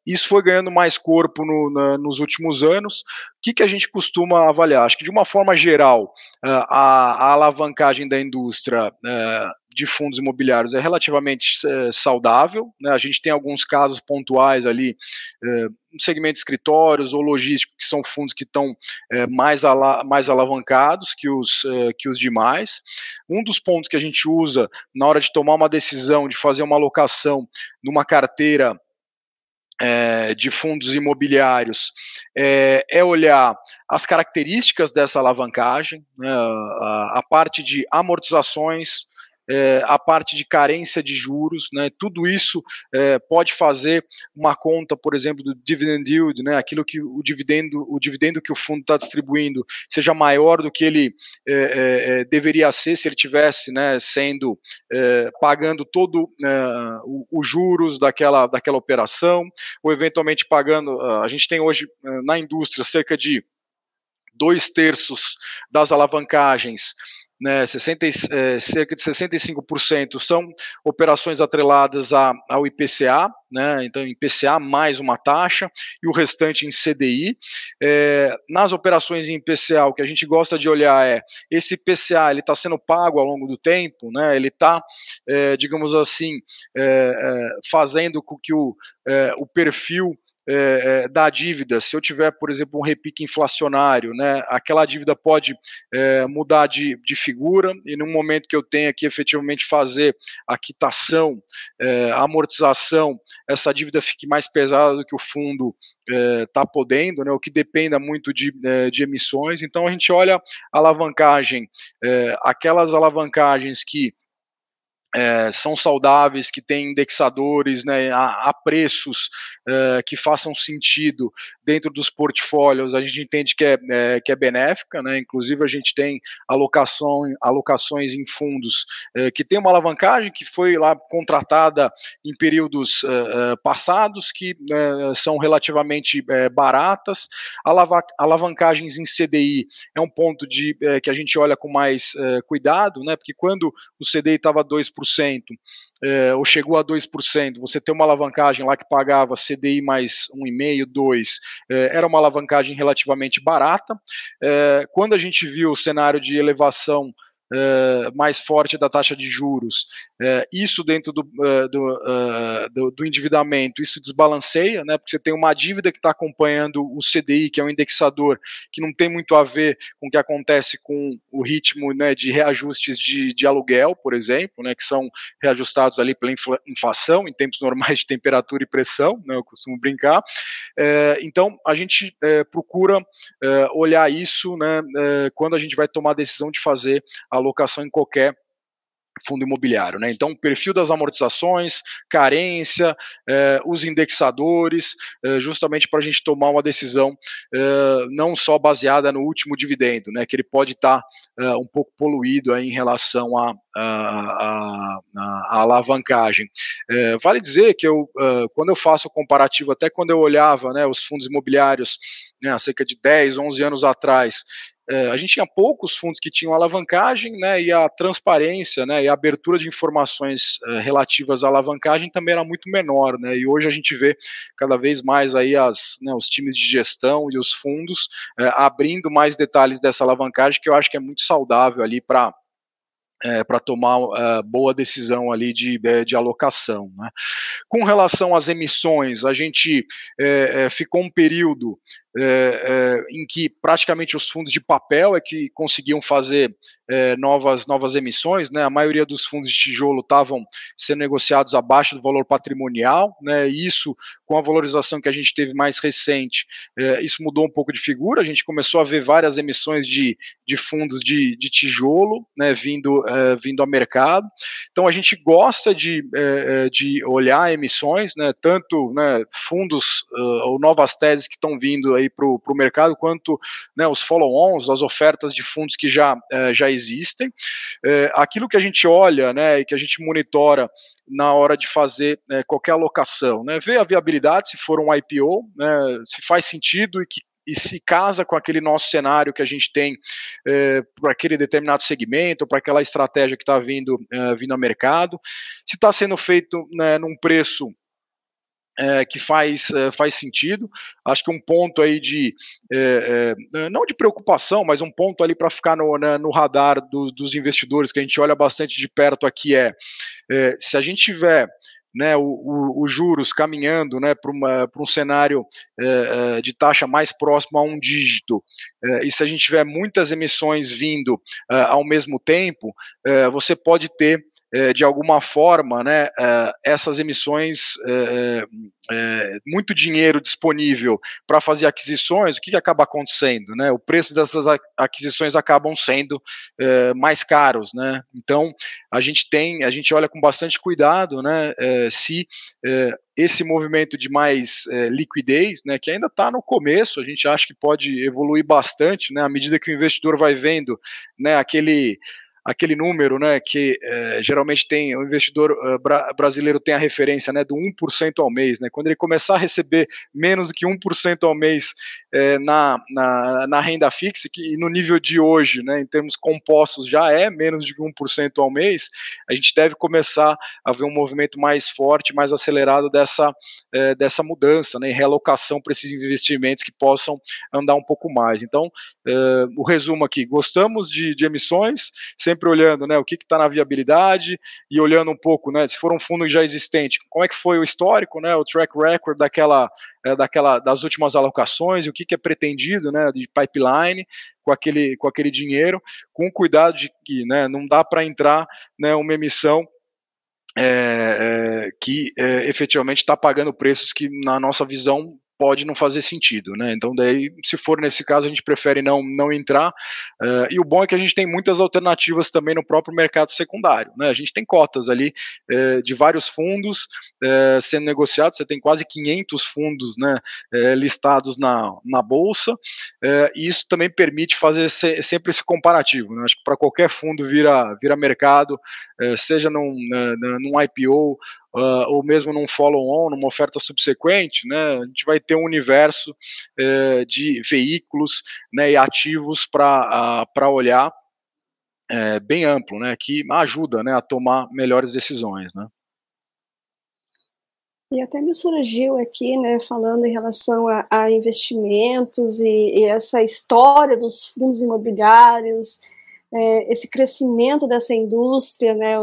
isso foi ganhando mais corpo no, na, nos últimos anos. O que, que a gente costuma avaliar? Acho que, de uma forma geral, a, a alavancagem da indústria de fundos imobiliários é relativamente é, saudável. Né? A gente tem alguns casos pontuais ali é, segmento de escritórios ou logístico, que são fundos que estão é, mais, ala, mais alavancados que os, que os demais. Um dos pontos que a gente usa na hora de tomar uma decisão de fazer uma alocação numa carteira é, de fundos imobiliários é, é, olhar as características dessa alavancagem, né, a, a, parte de amortizações, é, a parte de carência de juros, né, tudo isso é, pode fazer uma conta, por exemplo, do dividend yield, né, aquilo que o dividendo, o dividendo que o fundo está distribuindo seja maior do que ele é, é, é deveria ser se ele tivesse, né, sendo é, pagando todo os juros daquela, daquela operação, ou eventualmente pagando, a gente tem hoje na indústria cerca de dois terços das alavancagens né, 60, é, cerca de 65% são operações atreladas a, ao IPCA, né, então IPCA mais uma taxa, e o restante em CDI. É, nas operações em IPCA, o que a gente gosta de olhar é esse IPCA ele está sendo pago ao longo do tempo, né, ele está, é, digamos assim, é, é, fazendo com que o, é, o perfil é, é, da dívida, se eu tiver, por exemplo, um repique inflacionário, né, aquela dívida pode é, mudar de, de, figura e no momento que eu tenha que efetivamente fazer a quitação, é, amortização, essa dívida fique mais pesada do que o fundo está é, podendo, né, o que dependa muito de, é, de, emissões. Então a gente olha a alavancagem, aquelas alavancagens que é, são saudáveis, que têm indexadores né, a, a preços é, que façam sentido dentro dos portfólios, a gente entende que é, é, que é benéfica, né, inclusive a gente tem alocação, alocações em fundos é, que tem uma alavancagem que foi lá contratada em períodos é, é, passados, que são relativamente baratas, Alava alavancagens em CDI é um ponto de, que a gente olha com mais cuidado, né, porque quando o CDI estava 2%, é, ou chegou a 2%, você tem uma alavancagem lá que pagava CDI mais 1,5%, 2%, é, era uma alavancagem relativamente barata. É, quando a gente viu o cenário de elevação Uh, mais forte da taxa de juros, uh, isso dentro do, uh, do, do, do, endividamento, isso desbalanceia, né, porque você tem uma dívida que está acompanhando o CDI, que é um indexador que não tem muito a ver com o que acontece com o ritmo né, de reajustes de, de aluguel, por exemplo, né, que são reajustados ali pela inflação, em tempos normais de temperatura e pressão, né, eu costumo brincar. então, a gente procura olhar isso né, quando a gente vai tomar a decisão de fazer alocação em qualquer fundo imobiliário. Né? Então, perfil das amortizações, carência, eh, os indexadores, eh, justamente para a gente tomar uma decisão eh, não só baseada no último dividendo, né, que ele pode estar tá, um pouco poluído aí em relação à alavancagem. vale dizer que eu, quando eu faço o comparativo, até quando eu olhava né, os fundos imobiliários né, há cerca de 10, 11 anos atrás, é, a gente tinha poucos fundos que tinham alavancagem, né, e a transparência, né, e a abertura de informações é, relativas à alavancagem também era muito menor, né, e hoje a gente vê cada vez mais aí as, né, os times de gestão e os fundos é, abrindo mais detalhes dessa alavancagem, que eu acho que é muito saudável ali para é, para tomar uh, boa decisão ali de, de alocação. Né? Com relação às emissões, a gente é, é, ficou um período é, é, em que praticamente os fundos de papel é que conseguiam fazer é, novas, novas emissões, né? A maioria dos fundos de tijolo estavam sendo negociados abaixo do valor patrimonial, né? Isso, com a valorização que a gente teve mais recente, é, isso mudou um pouco de figura. A gente começou a ver várias emissões de, de fundos de, de tijolo, né? Vindo, é, vindo ao mercado. Então a gente gosta de, é, é, de olhar emissões, né? Tanto né, fundos uh, ou novas teses que estão vindo aí para o mercado, quanto né, os follow-ons, as ofertas de fundos que já, uh, já existem. É, aquilo que a gente olha né, e que a gente monitora na hora de fazer é, qualquer alocação, né, ver a viabilidade, se for um IPO, né, se faz sentido e que e se casa com aquele nosso cenário que a gente tem é, para aquele determinado segmento, para aquela estratégia que está vindo, é, vindo ao mercado, se está sendo feito né, num preço é, que faz, é, faz sentido. Acho que um ponto aí de, é, é não de preocupação, mas um ponto ali para ficar no, né, no radar do, dos investidores, que a gente olha bastante de perto aqui é, é se a gente tiver né, os juros caminhando né, para um cenário é, de taxa mais próximo a um dígito, e se a gente tiver muitas emissões vindo ao mesmo tempo, você pode ter de alguma forma, né, é, essas emissões, é, muito dinheiro disponível para fazer aquisições, o que, que, acaba acontecendo? Né? O preço dessas aquisições acabam sendo mais caros. Né? Então, a gente tem, a gente olha com bastante cuidado né, se esse movimento de mais liquidez, né, que ainda está no começo, a gente acha que pode evoluir bastante, né, à medida que o investidor vai vendo né, aquele aquele número, né, que é, geralmente tem o investidor uh, bra brasileiro tem a referência, né, do 1% ao mês, né, quando ele começar a receber menos do que 1% ao mês é, na, na, na, renda fixa, que no nível de hoje, né, em termos compostos já é menos de 1% ao mês, a gente deve começar a ver um movimento mais forte, mais acelerado dessa, é, dessa mudança, né, realocação para esses investimentos que possam andar um pouco mais. Então, o resumo aqui, gostamos de, de emissões, sempre sempre olhando né, o que está na viabilidade e olhando um pouco, né, se for um fundo já existente, como é que foi o histórico, né, o track record daquela, é, daquela das últimas alocações, o que, que é pretendido né, de pipeline com aquele, com aquele dinheiro, com cuidado de que né, não dá para entrar né, uma emissão é, é, que é, efetivamente está pagando preços que, na nossa visão, pode não fazer sentido, né? Então daí, se for nesse caso, a gente prefere não não entrar. Uh, e o bom é que a gente tem muitas alternativas também no próprio mercado secundário, né? A gente tem cotas ali uh, de vários fundos uh, sendo negociados. Você tem quase 500 fundos, né? listados na, na bolsa. e isso também permite fazer se, sempre esse comparativo. Né? Acho que para qualquer fundo vira vira mercado, seja num, num IPO uh, ou mesmo num follow-on, numa oferta subsequente, né, a gente vai ter um universo uh, de veículos né, e ativos para uh, olhar é, bem amplo, né, que ajuda né, a tomar melhores decisões. Né. E até me surgiu aqui, né, falando em relação a, a investimentos e, e, essa história dos fundos imobiliários, é, esse crescimento dessa indústria, né,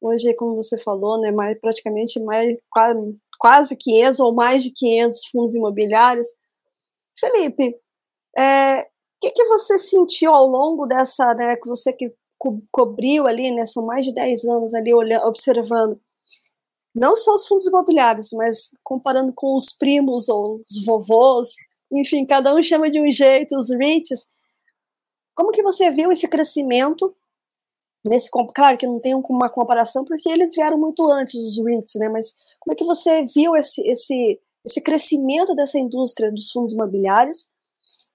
Hoje, como você falou, né, mais, praticamente mais, quase, quase 500 ou mais de 500 fundos imobiliários. Felipe, é, o que, que você sentiu ao longo dessa, né, que você que co cobriu ali, né, são mais de 10 anos ali olhando, observando, não só os fundos imobiliários, mas comparando com os primos ou os vovôs, enfim, cada um chama de um jeito, os REITs, como que você viu esse crescimento nesse claro que não tem uma comparação porque eles vieram muito antes dos REITs, né? Mas como é que você viu esse esse esse crescimento dessa indústria dos fundos imobiliários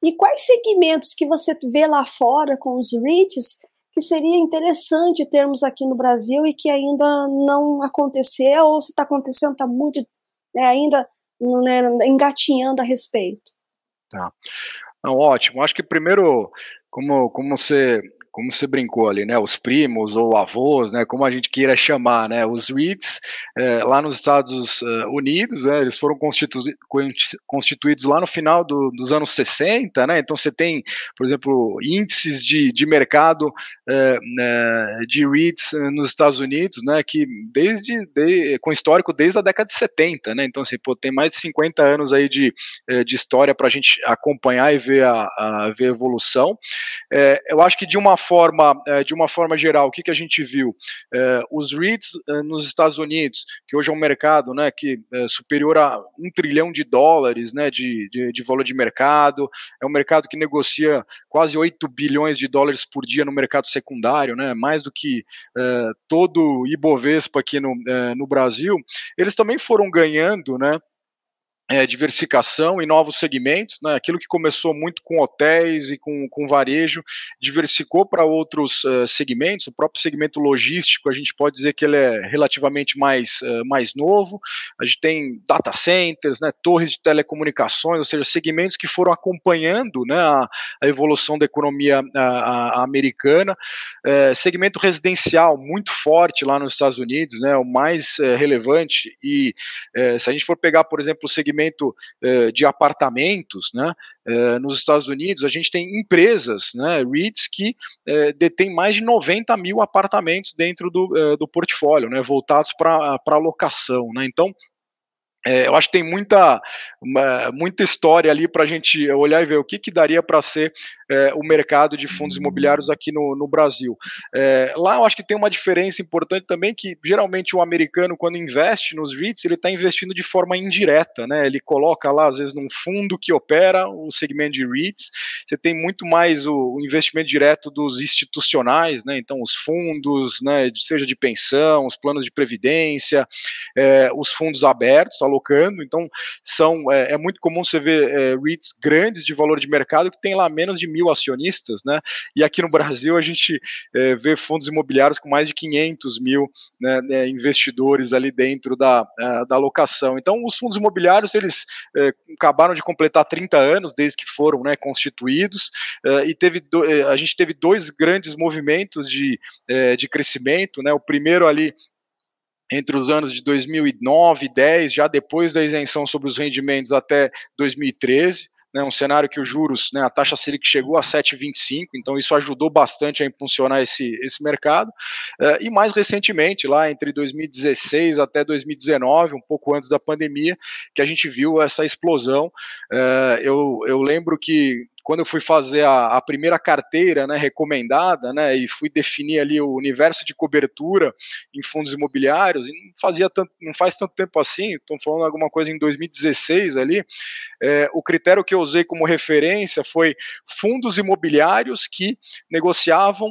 e quais segmentos que você vê lá fora com os REITs que seria interessante termos aqui no Brasil e que ainda não aconteceu ou se está acontecendo está muito né, ainda né, engatinhando a respeito. Tá. Não, ótimo. Acho que primeiro, como, como você como você brincou ali, né, os primos ou avós, né, como a gente queira chamar, né, os REITs é, lá nos Estados eh, Unidos, né, eles foram constitu constituídos lá no final do, dos anos 60, né, então você tem, por exemplo, índices de, de mercado é, de REITs nos Estados Unidos, né, que desde, de, com histórico desde a década de 70, né, então assim, pô, tem mais de 50 anos aí de, de história para a gente acompanhar e ver a, a, ver a evolução. É, eu acho que de uma forma, é, de uma forma geral, o que, que a gente viu? É, os REITs é, nos Estados Unidos, que hoje é um mercado né, que é superior a um trilhão de dólares né, de, de, de, valor de mercado, é um mercado que negocia quase 8 bilhões de dólares por dia no mercado secundário, né, mais do que todo Ibovespa aqui no, no Brasil, eles também foram ganhando, né, é, diversificação e novos segmentos, né? aquilo que começou muito com hotéis e com, com varejo, diversificou para outros uh, segmentos, o próprio segmento logístico, a gente pode dizer que ele é relativamente mais, uh, mais novo, a gente tem data centers, né, torres de telecomunicações, ou seja, segmentos que foram acompanhando né, a, a evolução da economia a, a americana, uh, segmento residencial muito forte lá nos Estados Unidos, né, o mais relevante, e se a gente for pegar, por exemplo, o segmento segmento eh, de apartamentos, né, eh, nos Estados Unidos, a gente tem empresas, né, REITs, que eh, detêm mais de 90 mil apartamentos dentro do, do portfólio, né, voltados para locação. Né, então, é, eu acho que tem muita, muita história ali para a gente olhar e ver o que, que daria para ser é, o mercado de fundos imobiliários aqui no, no Brasil. É, lá eu acho que tem uma diferença importante também que geralmente o americano quando investe nos REITs ele está investindo de forma indireta, né? Ele coloca lá às vezes num fundo que opera o segmento de REITs. Você tem muito mais o, o investimento direto dos institucionais, né? Então os fundos, né? Seja de pensão, os planos de previdência, é, os fundos abertos alocando. Então, são é, é muito comum você ver é, REITs grandes de valor de mercado que tem lá menos de mil acionistas, né? E aqui no Brasil a gente é, vê fundos imobiliários com mais de 500 mil né, né, investidores ali dentro da, é, da alocação. Então, os fundos imobiliários eles é, acabaram de completar 30 anos desde que foram né, constituídos é, e teve do, a gente teve dois grandes movimentos de, de crescimento, né? O primeiro ali entre os anos de 2009 e 10, já depois da isenção sobre os rendimentos até 2013, né, um cenário que os juros, né, a taxa Selic chegou a 7,25, então isso ajudou bastante a impulsionar esse, esse mercado. Uh, e mais recentemente, lá entre 2016 até 2019, um pouco antes da pandemia, que a gente viu essa explosão. Uh, eu, eu lembro que quando eu fui fazer a, a, primeira carteira né, recomendada, né, e fui definir ali o universo de cobertura em fundos imobiliários, e não fazia tanto, não faz tanto tempo assim, estou falando alguma coisa em 2016 ali, é, o critério que eu usei como referência foi fundos imobiliários que negociavam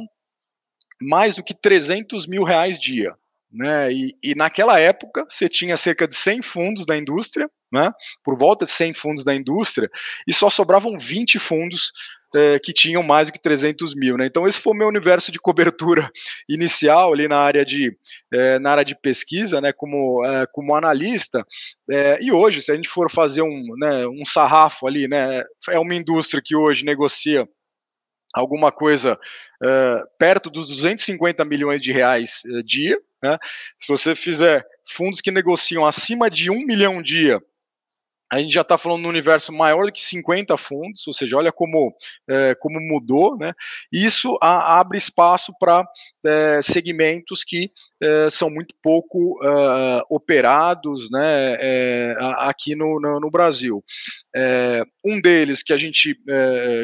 mais do que 300 mil reais dia. Né? E, e, naquela época você tinha cerca de 100 fundos da indústria, né? por volta de 100 fundos da indústria, e só sobravam 20 fundos é, que tinham mais do que 300 mil. Né? Então esse foi o meu universo de cobertura inicial ali na área de, é, na área de pesquisa, né? como, é, como analista, é, e hoje se a gente for fazer um, né, um sarrafo ali, né, é uma indústria que hoje negocia alguma coisa uh, perto dos 250 milhões de reais uh, dia, né? Se você fizer fundos que negociam acima de um milhão dia, a gente já está falando no universo maior do que 50 fundos, ou seja, olha como, é, como mudou, né? Isso a, abre espaço para é, segmentos que é, são muito pouco é, operados né, é, aqui no, no, no Brasil. É, um deles que a gente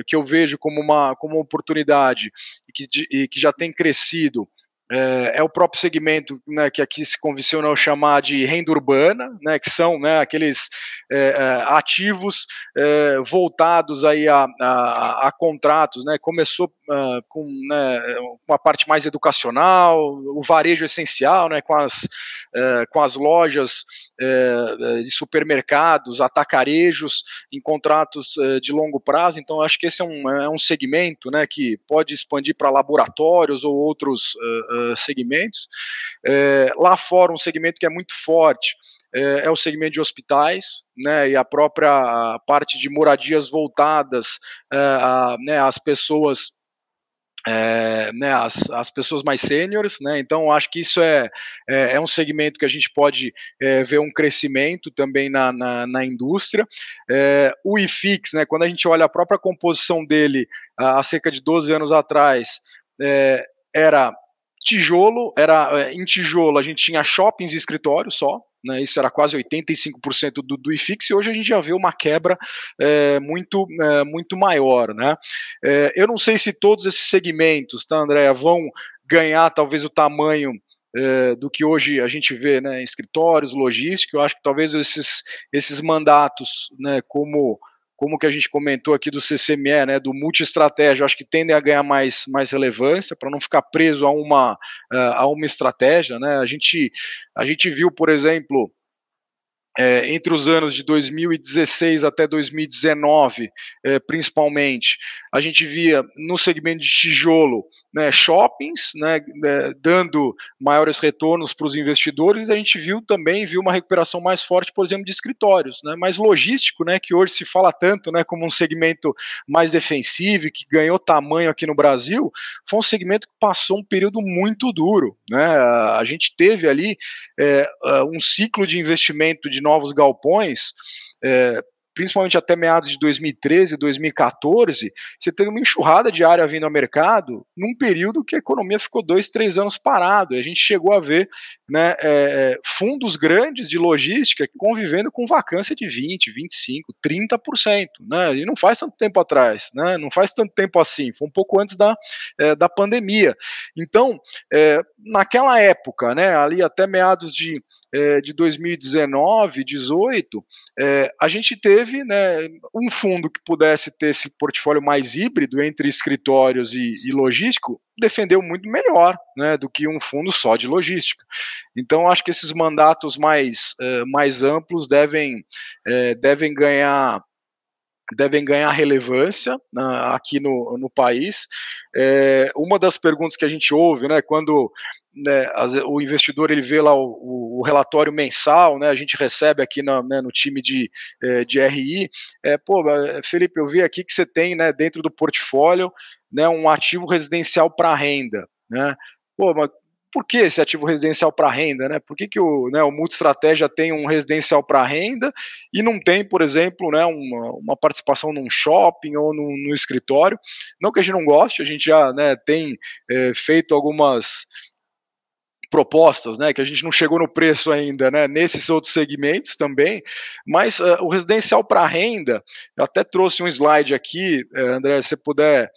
que eu vejo como uma, como uma oportunidade e que, e que já tem crescido é, é, o próprio segmento né, que aqui se convencionou chamar de renda urbana, né, que são né, aqueles é, é ativos é, voltados aí a, a, a, contratos, né, começou uh, com né, uma parte mais educacional, o varejo essencial, né, com, as, uh, com as lojas uh, de supermercados, atacarejos em contratos de longo prazo, então acho que esse é um, é um segmento né, que pode expandir para laboratórios ou outros segmentos. Lá fora, um segmento que é muito forte é, o segmento de hospitais, né, e a própria parte de moradias voltadas a, né, às pessoas é, né, as, as pessoas mais sêniores, né, então acho que isso é, é, é, um segmento que a gente pode é, ver um crescimento também na, na, na indústria. É, o IFIX, né, quando a gente olha a própria composição dele há cerca de 12 anos atrás, é, era tijolo, era é, em tijolo a gente tinha shoppings e escritórios só, né, isso era quase 85% do, do IFIX, e hoje a gente já vê uma quebra é, muito, é, muito maior. Né? É, eu não sei se todos esses segmentos, tá, Andréa, vão ganhar talvez o tamanho do que hoje a gente vê né, escritórios, logística, eu acho que talvez esses, esses mandatos, né, como como que a gente comentou aqui do CCME, né, do multi-estratégia, acho que tendem a ganhar mais, mais relevância para não ficar preso a uma, a uma estratégia, né, a gente, a gente viu, por exemplo, é, entre os anos de 2016 até 2019, é, principalmente, a gente via no segmento de tijolo né, shoppings, né, né, dando maiores retornos para os investidores, a gente viu também viu uma recuperação mais forte, por exemplo, de escritórios, né, mais logístico, né, que hoje se fala tanto né, como um segmento mais defensivo e que ganhou tamanho aqui no Brasil, foi um segmento que passou um período muito duro. Né, a gente teve ali é, um ciclo de investimento de novos galpões. É, principalmente até meados de 2013, 2014, você teve uma enxurrada de área vindo ao mercado num período que a economia ficou dois, três anos parado. A gente chegou a ver né, é, fundos grandes de logística convivendo com vacância de 20, 25, 30%. Né, e não faz tanto tempo atrás, né, não faz tanto tempo assim, foi um pouco antes da, é, da pandemia. Então, é, naquela época, né, ali até meados de é, de 2019, 18, é, a gente teve né, um fundo que pudesse ter esse portfólio mais híbrido entre escritórios e, e logístico, defendeu muito melhor né, do que um fundo só de logística. Então, acho que esses mandatos mais, é, mais amplos devem, é, devem ganhar devem ganhar relevância uh, aqui no, no país. É, uma das perguntas que a gente ouve, né, quando né, o investidor ele vê lá o, o, relatório mensal, né, a gente recebe aqui no, né, no time de, é, de RI, é, pô, é, Felipe, eu vi aqui que você tem né, dentro do portfólio né, um ativo residencial para renda, né, pô, mas por que esse ativo residencial para renda, né? Por que, que o, né, o multi-estratégia tem um residencial para renda e não tem, por exemplo, né, uma, uma participação num shopping ou num, num, escritório? Não que a gente não goste, a gente já né, tem é, feito algumas propostas, né, que a gente não chegou no preço ainda, né, nesses outros segmentos também, mas uh, o residencial para renda, eu até trouxe um slide aqui, uh, André, se você puder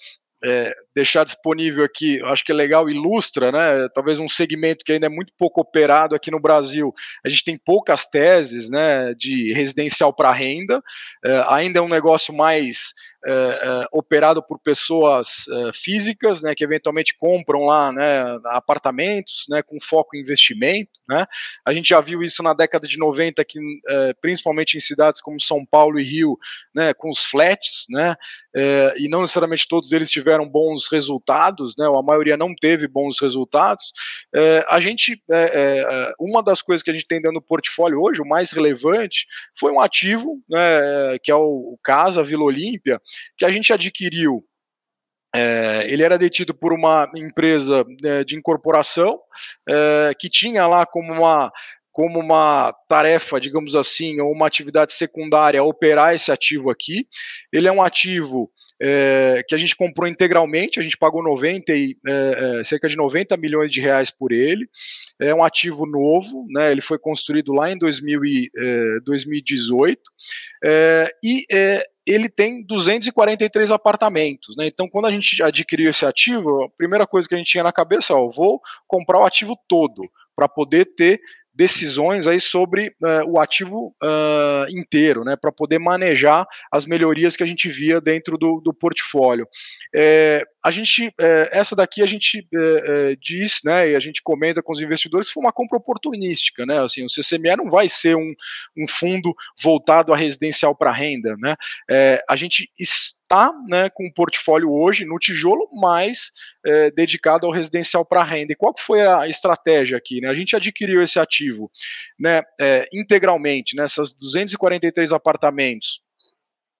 é, deixar disponível aqui, acho que é legal, ilustra, né? Talvez um segmento que ainda é muito pouco operado aqui no Brasil. A gente tem poucas teses, né, de residencial para renda. É, ainda é um negócio mais é, é, operado por pessoas é, físicas, né, que eventualmente compram lá né, apartamentos né, com foco em investimento. Né. A gente já viu isso na década de 90, aqui, é, principalmente em cidades como São Paulo e Rio, né, com os flats, né, é, e não necessariamente todos eles tiveram bons resultados, né, ou a maioria não teve bons resultados. É, a gente, uma das coisas que a gente tem dentro do portfólio hoje, o mais relevante, foi um ativo, né, que é o Casa Vila Olímpia, que a gente adquiriu é, ele era detido por uma empresa é, de incorporação é, que tinha lá como uma, como uma tarefa, digamos assim, ou uma atividade secundária operar esse ativo aqui. Ele é um ativo é, que a gente comprou integralmente, a gente pagou 90 e, é, é, cerca de 90 milhões de reais por ele. É um ativo novo, né, ele foi construído lá em 2000 e, 2018 e ele tem 243 apartamentos, né? Então, quando a gente adquiriu esse ativo, a primeira coisa que a gente tinha na cabeça é: ó, vou comprar o ativo todo para poder ter decisões aí sobre uh, o ativo uh, inteiro, né, para poder manejar as melhorias que a gente via dentro do, do portfólio. É, a gente, é, essa daqui a gente é, diz, né, e a gente comenta com os investidores, foi uma compra oportunística, né, assim, o CCME não vai ser um, um fundo voltado a residencial para renda, né, a gente está, né, com um portfólio hoje no tijolo, mais é, dedicado ao residencial para renda. E qual foi a estratégia aqui, né, a gente adquiriu esse ativo, né, integralmente, nessas né, 243 apartamentos,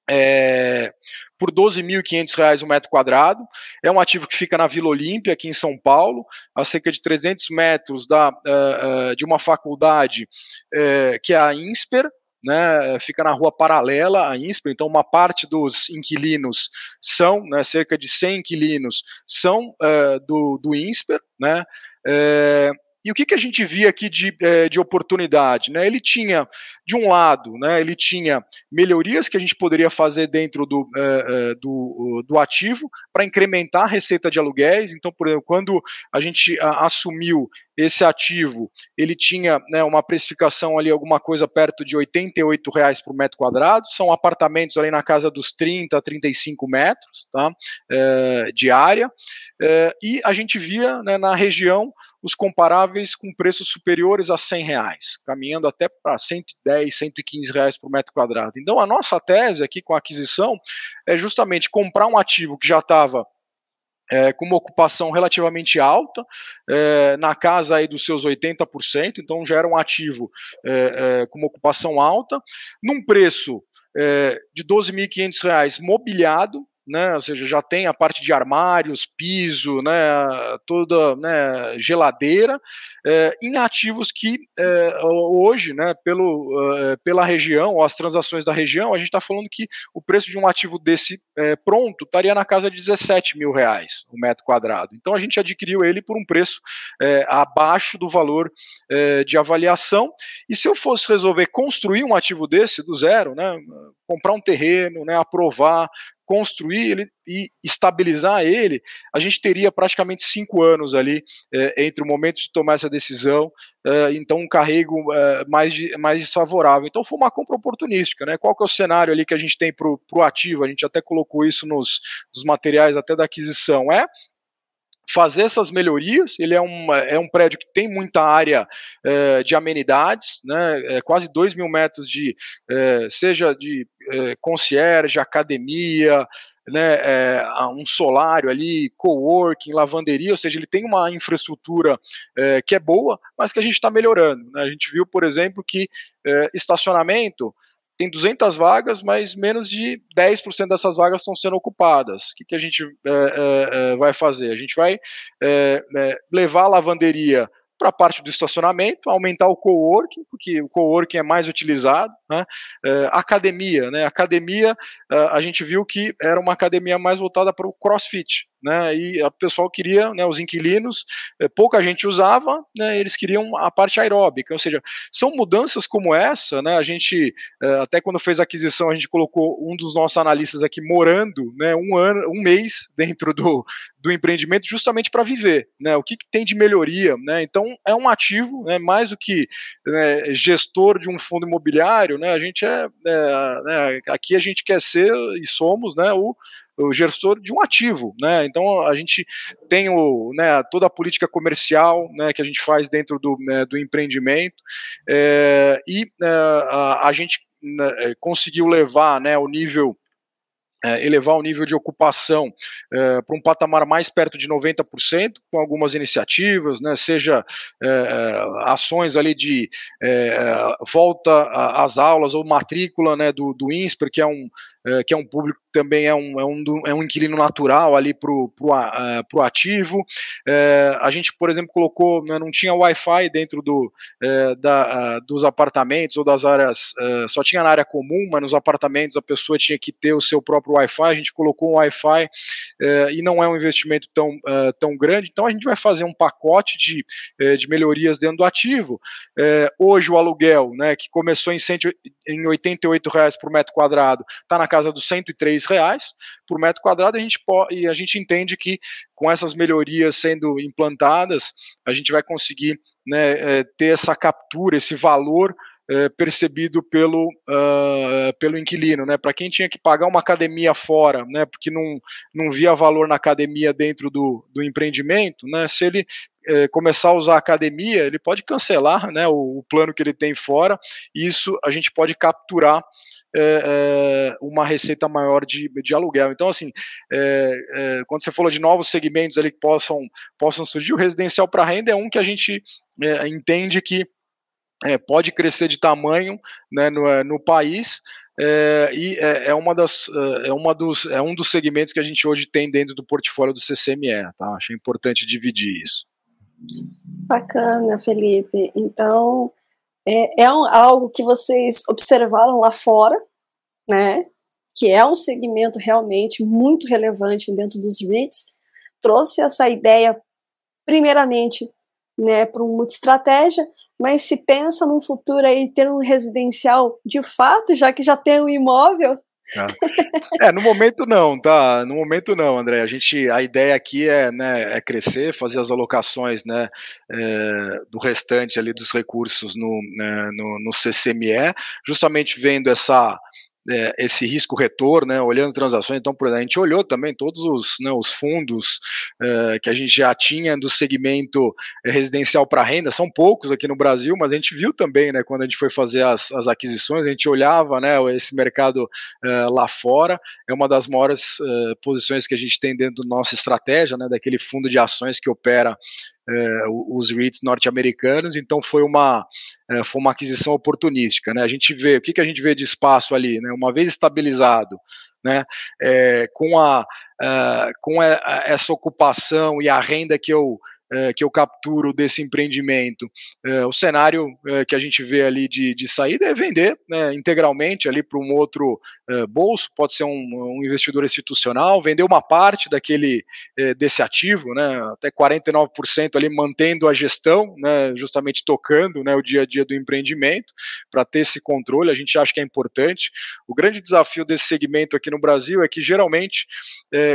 é, por R$ 12.500 o metro quadrado. É um ativo que fica na Vila Olímpia, aqui em São Paulo, a cerca de 300 metros da, uh, uh, de uma faculdade uh, que é a INSPER, né, fica na rua paralela à INSPER, então uma parte dos inquilinos são, né, cerca de 100 inquilinos são do, do INSPER, né, e o que, que a gente via aqui de, é, de oportunidade? Né? Ele tinha, de um lado, né, ele tinha melhorias que a gente poderia fazer dentro do, é, é do, do, ativo para incrementar a receita de aluguéis. Então, por exemplo, quando a gente a, assumiu esse ativo, ele tinha né, uma precificação ali, alguma coisa perto de R$ reais por metro quadrado, são apartamentos ali na casa dos 30 a 35 metros tá, é, de área, é, e a gente via né, na região os comparáveis com preços superiores a 100 reais, caminhando até para 110, 115 reais por metro quadrado. Então, a nossa tese aqui com a aquisição é justamente comprar um ativo que já estava é, com uma ocupação relativamente alta, é, na casa aí dos seus 80%, então já era um ativo é, é, com uma ocupação alta, num preço é, de R$ 12.500 mobiliado, né, ou seja, já tem a parte de armários, piso, né, toda né, geladeira, é, em ativos que é, hoje, né, pelo, é, pela região, ou as transações da região, a gente está falando que o preço de um ativo desse pronto estaria na casa de 17 mil reais o metro quadrado. Então a gente adquiriu ele por um preço abaixo do valor de avaliação. E se eu fosse resolver construir um ativo desse do zero, né, comprar um terreno, né, aprovar, construir ele e estabilizar ele, a gente teria praticamente cinco anos ali é, entre o momento de tomar essa decisão, é, então um carrego é, mais, mais desfavorável. Então foi uma compra oportunística, né? Qual que é o cenário ali que a gente tem para o ativo? A gente até colocou isso nos, nos materiais até da aquisição. É fazer essas melhorias. Ele é um, é um prédio que tem muita área é, de amenidades, né, é, quase 2 mil metros de, é, seja de é, concierge, academia, né, é, um solário ali, coworking, lavanderia, ou seja, ele tem uma infraestrutura é, que é boa, mas que a gente está melhorando. Né? A gente viu, por exemplo, que é, estacionamento tem 200 vagas, mas menos de 10% dessas vagas estão sendo ocupadas. O que, que a gente é, é, vai fazer? A gente vai é, levar a lavanderia para a parte do estacionamento, aumentar o coworking, porque o coworking é mais utilizado, né? É, academia, né? Academia, a gente viu que era uma academia mais voltada para o CrossFit, né, e o pessoal queria, né, os inquilinos, eh, pouca gente usava, né, eles queriam a parte aeróbica, ou seja, são mudanças como essa, né, a gente, eh, até quando fez a aquisição, a gente colocou um dos nossos analistas aqui morando, né, um ano, um mês dentro do, do empreendimento, justamente para viver, né, o que, que, tem de melhoria, né, então é um ativo, né, mais do que né, gestor de um fundo imobiliário, né, a gente é, é né, aqui a gente quer ser e somos, né, o o gestor de um ativo, né? Então a gente tem o, né, toda a política comercial, né, que a gente faz dentro do, né, do empreendimento é, e é, a, a, gente né, conseguiu levar, né, o nível elevar o nível de ocupação é, para um patamar mais perto de 90%, com algumas iniciativas, né, seja é, é ações ali de é, volta às aulas ou matrícula né, do, do INSPER, que é um, é, que é um público que também é um, é um, é um inquilino natural ali para o pro, ativo. a gente, por exemplo, colocou, né, não tinha Wi-Fi dentro do, da, dos apartamentos ou das áreas, só tinha na área comum, mas nos apartamentos a pessoa tinha que ter o seu próprio Wi-Fi, a gente colocou um Wi-Fi eh, e não é um investimento tão, uh, tão grande, então a gente vai fazer um pacote de, eh, de melhorias dentro do ativo. hoje o aluguel, né, que começou em, cento, em R$ reais por metro quadrado, está na casa dos R$ reais por metro quadrado, a gente pode, e a gente entende que com essas melhorias sendo implantadas, a gente vai conseguir né, ter essa captura, esse valor é, percebido pelo, uh, pelo inquilino, né? Para quem tinha que pagar uma academia fora, né? Porque não, não via valor na academia dentro do, do empreendimento, né? Se ele é, começar a usar a academia, ele pode cancelar, né? O, o, plano que ele tem fora. E isso a gente pode capturar é, é, uma receita maior de, de aluguel. Então, assim, é, é quando você falou de novos segmentos ali que possam, possam surgir, o residencial para renda é um que a gente é, entende que é, pode crescer de tamanho né, no, é, no país, é, e é, é, uma das, é, uma dos, é um dos segmentos que a gente hoje tem dentro do portfólio do CCME, tá? Achei importante dividir isso. Bacana, Felipe. Então, é, é um, algo que vocês observaram lá fora, né? Que é um segmento realmente muito relevante dentro dos REITs. Trouxe essa ideia, primeiramente, né, para uma estratégia, mas se pensa num futuro aí ter um residencial de fato, já que já tem um imóvel. É, no momento não, tá? No momento não, André. A gente, a ideia aqui é, né, é crescer, fazer as alocações, né, é, do restante ali dos recursos no, né, no, no CCME, justamente vendo essa é, esse risco retorno, né, olhando transações. Então, por exemplo, a gente olhou também todos os, né, os fundos é, que a gente já tinha do segmento residencial para renda, são poucos aqui no Brasil, mas a gente viu também, né, quando a gente foi fazer as, as aquisições, a gente olhava, né, esse mercado é, lá fora, é uma das maiores é, posições que a gente tem dentro da nossa estratégia, né, daquele fundo de ações que opera é, os REITs norte-americanos, então foi uma, é, foi uma aquisição oportunística. Né? A gente vê, o que, que a gente vê de espaço ali? Né? Uma vez estabilizado, né, é, com, a, é, com a, essa ocupação e a renda que eu que eu capturo desse empreendimento. É, o cenário é, que a gente vê ali de, de saída é vender né, integralmente ali para um outro bolso, pode ser um, um, investidor institucional, vender uma parte daquele desse ativo, né, até 49% ali mantendo a gestão, né, justamente tocando né, o dia a dia do empreendimento, para ter esse controle, a gente acha que é importante. O grande desafio desse segmento aqui no Brasil é que geralmente,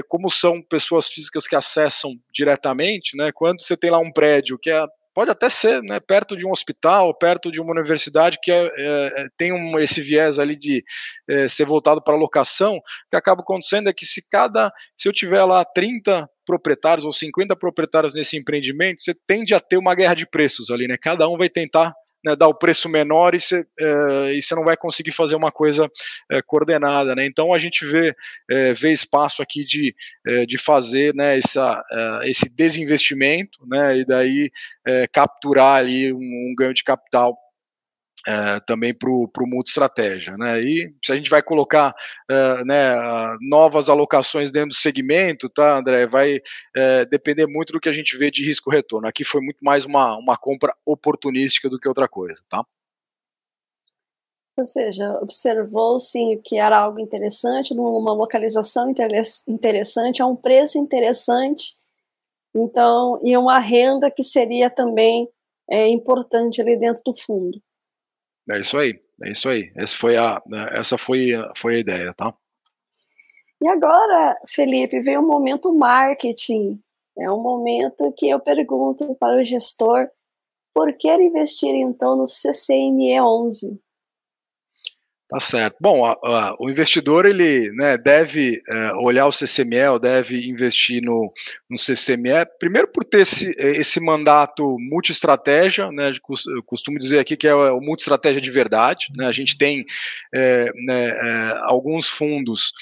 como são pessoas físicas que acessam diretamente, né, você tem lá um prédio que é pode até ser né, perto de um hospital, perto de uma universidade que é, é, é tem um, esse viés ali de é, ser voltado para locação, o que acaba acontecendo é que se cada, se eu tiver lá 30 proprietários ou 50 proprietários nesse empreendimento, você tende a ter uma guerra de preços ali, né? Cada um vai tentar né, dar o preço menor e você, é, e você não vai conseguir fazer uma coisa é, coordenada. Né? Então a gente vê, é, vê espaço aqui de, de fazer né, essa, esse desinvestimento né, e daí capturar ali um, um ganho de capital é, também para o multi-estratégia. Né? E se a gente vai colocar é, né, novas alocações dentro do segmento, tá, André, vai é, depender muito do que a gente vê de risco-retorno. Aqui foi muito mais uma, uma compra oportunística do que outra coisa. Tá? Ou seja, observou sim que era algo interessante, numa localização interessante, a um preço interessante, então, e uma renda que seria também é, importante ali dentro do fundo. É isso aí, é isso aí. Essa foi a, essa foi, foi a ideia, tá? E agora, Felipe, vem o momento marketing. É um momento que eu pergunto para o gestor por que investir então no CCME 11? Tá certo. Bom, a, a, o investidor ele né, deve é, olhar o CCME, deve investir no, no CCME, primeiro por ter esse, esse mandato multi-estratégia, né, eu costumo dizer aqui que é o multi-estratégia de verdade. Né, a gente tem é, né, é, alguns fundos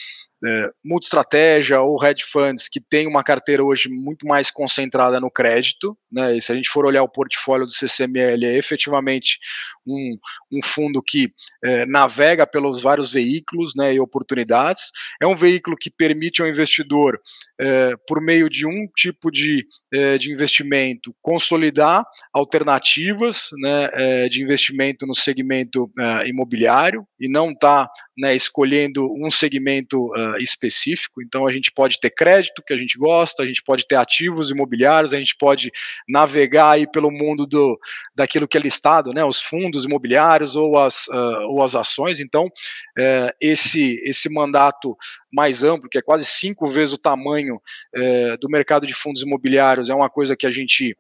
é, ou hedge funds que tem uma carteira hoje muito mais concentrada no crédito, né, e se a gente for olhar o portfólio do CCML, é efetivamente um, um fundo que é, navega pelos vários veículos né, e oportunidades, é um veículo que permite ao investidor, é, por meio de um tipo de, é, de investimento, consolidar alternativas né, é, de investimento no segmento é, imobiliário e não está né, escolhendo um segmento uh, específico. Então a gente pode ter crédito que a gente gosta, a gente pode ter ativos imobiliários, a gente pode navegar aí pelo mundo do daquilo que é listado, né, os fundos imobiliários ou as, uh, ou as ações. Então uh, esse esse mandato mais amplo, que é quase cinco vezes o tamanho eh, do mercado de fundos imobiliários, é uma coisa que a gente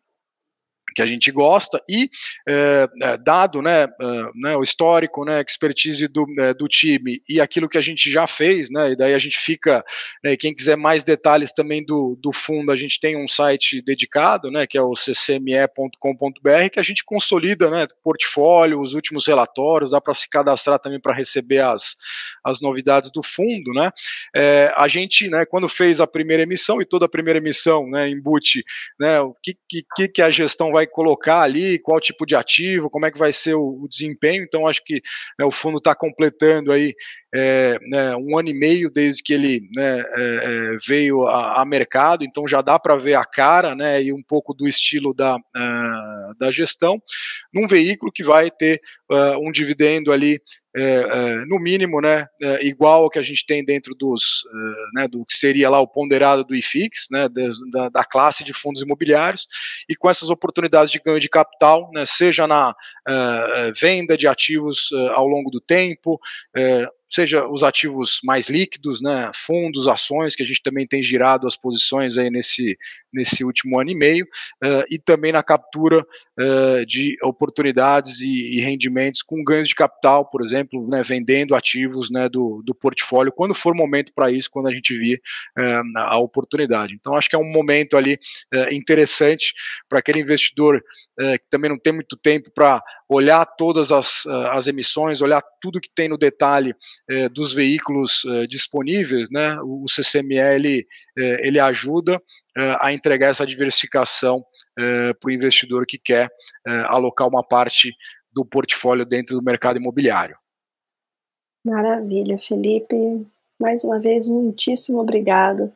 que a gente gosta e é, dado né, uh, né, o histórico, né, expertise do, é, do time e aquilo que a gente já fez, né, e daí a gente fica, né, quem quiser mais detalhes também do, do fundo, a gente tem um site dedicado, né, que é o ccme.com.br, que a gente consolida, né, portfólio, os últimos relatórios, dá para se cadastrar também para receber as, as novidades do fundo, né, é, a gente, né, quando fez a primeira emissão e toda a primeira emissão, né, em boot, né, o que, que, que a gestão vai colocar ali, qual tipo de ativo, como é que vai ser o, o desempenho. Então, acho que né, o fundo está completando aí é, né, um ano e meio desde que ele né, é, é veio a, a, mercado, então já dá para ver a cara né, e um pouco do estilo da, uh, da gestão, num veículo que vai ter uh, um dividendo ali é, é, no mínimo, né, é, igual ao que a gente tem dentro dos, né, do que seria lá o ponderado do IFIX, né, da, da, classe de fundos imobiliários, e com essas oportunidades de ganho de capital, né, seja na venda de ativos ao longo do tempo, seja os ativos mais líquidos, né, fundos, ações, que a gente também tem girado as posições aí nesse, nesse último ano e meio, uh, e também na captura uh, de oportunidades e, e, rendimentos com ganhos de capital, por exemplo, né, vendendo ativos né, do, do portfólio, quando for momento para isso, quando a gente vir uh, a oportunidade. Então, acho que é um momento ali interessante para aquele investidor que também não tem muito tempo para olhar todas as, as emissões, olhar tudo que tem no detalhe é, dos veículos é, disponíveis, né, o CCML ele ajuda a entregar essa diversificação para o investidor que quer alocar uma parte do portfólio dentro do mercado imobiliário. Maravilha, Felipe. Mais uma vez, muitíssimo obrigado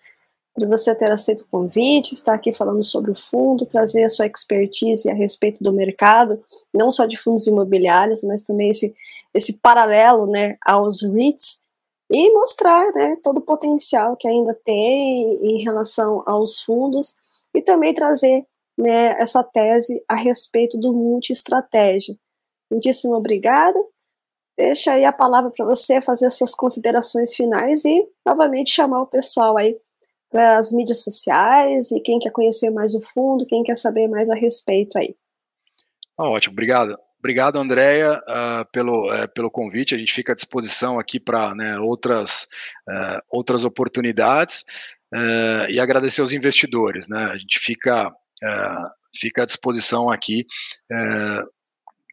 por você ter aceito o convite, estar aqui falando sobre o fundo, trazer a sua expertise a respeito do mercado, não só de fundos imobiliários, mas também esse, esse paralelo né, aos REITs, e mostrar né, todo o potencial que ainda tem em relação aos fundos, e também trazer né, essa tese a respeito do multi-estratégia. Muitíssimo obrigada. Deixa aí a palavra para você fazer as suas considerações finais e novamente chamar o pessoal aí para as mídias sociais e quem quer conhecer mais o fundo, quem quer saber mais a respeito aí. Ah, ótimo, obrigado. Obrigado, Andréia, uh, pelo, uh, pelo convite. A gente fica à disposição aqui para né, outras, uh, outras oportunidades e agradecer aos investidores. Né? A gente fica, fica à disposição aqui.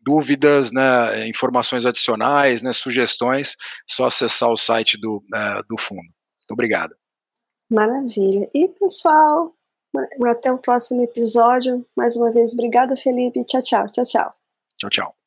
dúvidas, né, informações adicionais, né, sugestões, só acessar o site do, do fundo. Muito obrigado. Maravilha. E, pessoal, até o próximo episódio. Mais uma vez, obrigado, Felipe. Tchau, tchau. Tchau, tchau. Tchau, tchau.